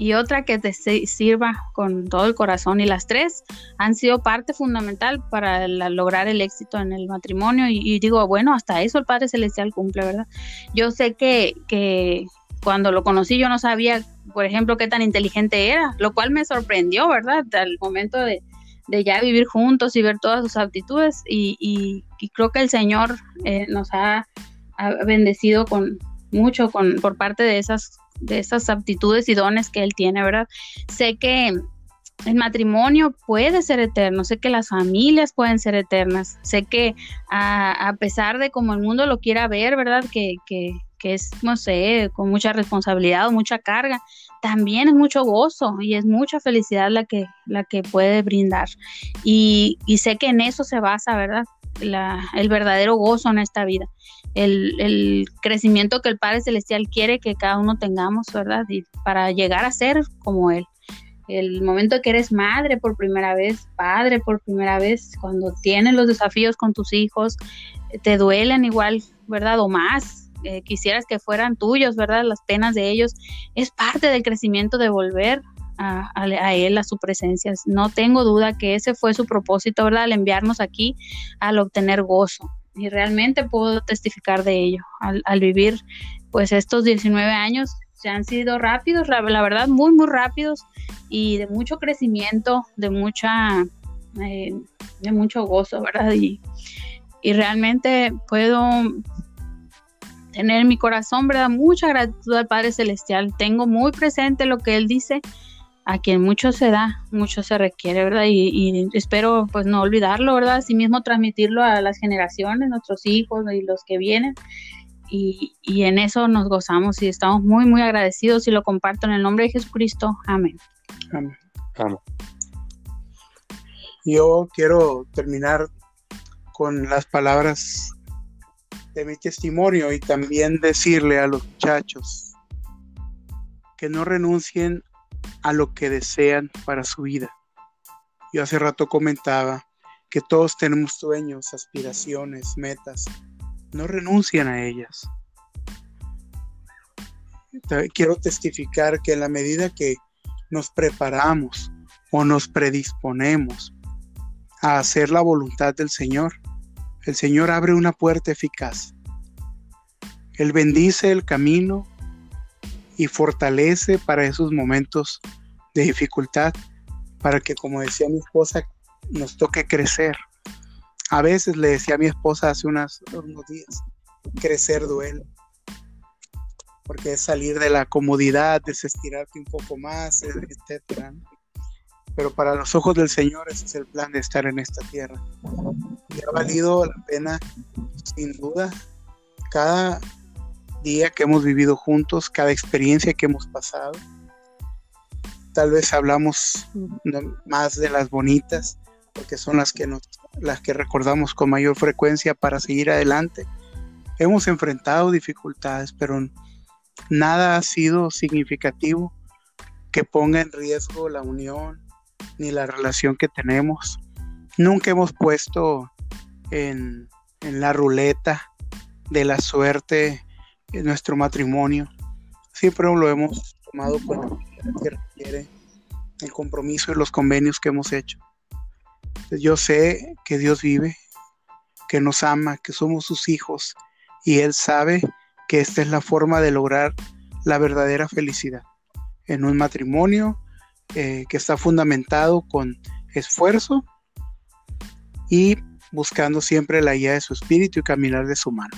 [SPEAKER 2] y otra que te sirva con todo el corazón. Y las tres han sido parte fundamental para lograr el éxito en el matrimonio. Y, digo, bueno, hasta eso el Padre Celestial cumple, ¿verdad? Yo sé que, que cuando lo conocí yo no sabía, por ejemplo, qué tan inteligente era, lo cual me sorprendió, ¿verdad? Al momento de, de ya vivir juntos y ver todas sus aptitudes y, creo que el Señor eh, nos ha, bendecido con mucho con, por parte de esas, de esas aptitudes y dones que Él tiene, ¿verdad? Sé que el matrimonio puede ser eterno, sé que las familias pueden ser eternas, sé que a, pesar de como el mundo lo quiera ver, ¿verdad? Que, que, que es, no sé, con mucha responsabilidad o mucha carga, también es mucho gozo y es mucha felicidad la que, la que puede brindar. Y, sé que en eso se basa, ¿verdad? El verdadero gozo en esta vida, el, crecimiento que el Padre Celestial quiere que cada uno tengamos, ¿verdad? Y para llegar a ser como Él. el momento que eres madre por primera vez, padre por primera vez, cuando tienes los desafíos con tus hijos, te duelen igual, ¿verdad? O más, eh, quisieras que fueran tuyos, ¿verdad? Las penas de ellos, es parte del crecimiento de volver a, Él, a su presencia. No tengo duda que ese fue su propósito, ¿verdad? Al enviarnos aquí, al obtener gozo. Y realmente puedo testificar de ello, al, al vivir pues estos 19 años se han sido rápidos, la, verdad, muy, muy rápidos y de mucho crecimiento, de mucha, eh, de mucho gozo, ¿verdad? Y, y realmente puedo tener en mi corazón, ¿verdad? Mucha gratitud al Padre Celestial. Tengo muy presente lo que Él dice, a quien mucho se da, mucho se requiere, ¿verdad? Y, y espero pues no olvidarlo, ¿verdad? Asimismo transmitirlo a las generaciones, nuestros hijos y los que vienen y, en eso nos gozamos y estamos muy, muy agradecidos y lo comparto en el nombre de Jesucristo. Amén.
[SPEAKER 3] Amén. Yo quiero terminar con las palabras de mi testimonio y también decirle a los muchachos que no renuncien a lo que desean para su vida. Yo hace rato comentaba que todos tenemos sueños, aspiraciones, metas, no renuncian a ellas. Quiero testificar que en la medida que nos preparamos o nos predisponemos a hacer la voluntad del Señor, el Señor abre una puerta eficaz. Él bendice el camino y fortalece para esos momentos de dificultad, para que, como decía mi esposa, nos toque crecer a veces le decía a mi esposa hace unos días, crecer duele, porque es salir de la comodidad, desestirarte un poco más, etc. Pero para los ojos del Señor ese es el plan de estar en esta tierra. Y ha valido la pena, sin duda, cada día que hemos vivido juntos, cada experiencia que hemos pasado. Tal vez hablamos más de las bonitas, porque son las que nos las que recordamos con mayor frecuencia para seguir adelante. Hemos enfrentado dificultades, pero nada ha sido significativo que ponga en riesgo la unión ni la relación que tenemos. Nunca hemos puesto en, en la ruleta de la suerte nuestro matrimonio. Siempre lo hemos tomado con que requiere el compromiso y los convenios que hemos hecho. Yo sé que Dios vive, que nos ama, que somos sus hijos y Él sabe que esta es la forma de lograr la verdadera felicidad en un matrimonio eh, que está fundamentado con esfuerzo y buscando siempre la guía de su espíritu y caminar de su mano.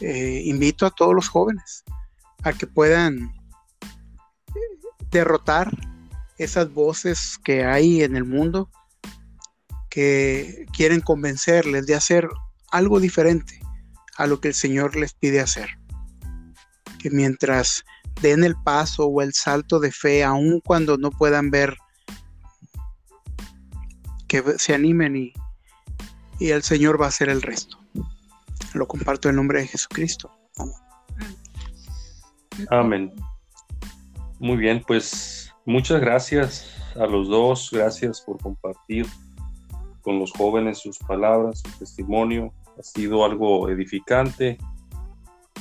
[SPEAKER 3] Eh, invito a todos los jóvenes a que puedan derrotar esas voces que hay en el mundo que quieren convencerles de hacer algo diferente a lo que el Señor les pide hacer. Que mientras den el paso o el salto de fe, aun cuando no puedan ver, que se animen y, y el Señor va a hacer el resto. Lo comparto en nombre de Jesucristo.
[SPEAKER 1] Amén. Muy bien, pues muchas gracias a los dos, gracias por compartir con los jóvenes sus palabras, su testimonio. Ha sido algo edificante,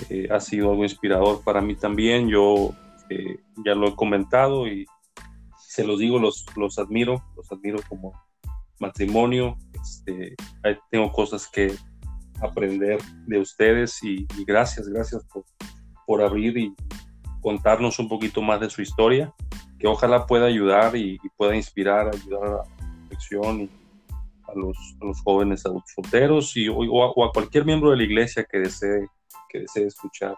[SPEAKER 1] eh, ha sido algo inspirador para mí también. Yo eh, ya lo he comentado y se los digo, los, los admiro, los admiro como matrimonio. Este, tengo cosas que aprender de ustedes y, gracias, gracias por, por, abrir y contarnos un poquito más de su historia, que ojalá pueda ayudar y, pueda inspirar, ayudar a la reflexión y, a los, los jóvenes adultos solteros y, o, a, cualquier miembro de la iglesia que desee, que desee escuchar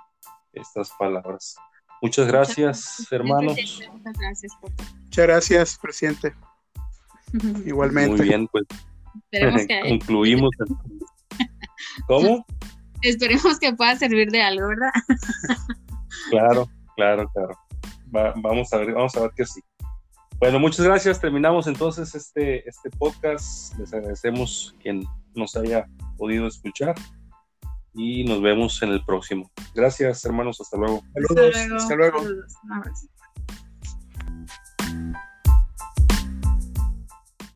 [SPEAKER 1] estas palabras. Muchas gracias, hermanos.
[SPEAKER 3] Muchas gracias, Muchas gracias, presidente. Igualmente.
[SPEAKER 1] Muy bien, pues concluimos. ¿Cómo?
[SPEAKER 2] Esperemos que pueda servir de algo, ¿verdad?
[SPEAKER 1] claro, claro, claro. vamos a ver, vamos a ver que sí. Bueno, muchas gracias. Terminamos entonces este, este podcast. Les agradecemos quien nos haya podido escuchar y nos vemos en el próximo. Gracias, hermanos. Hasta luego.
[SPEAKER 3] Saludos. Hasta luego. Hasta luego.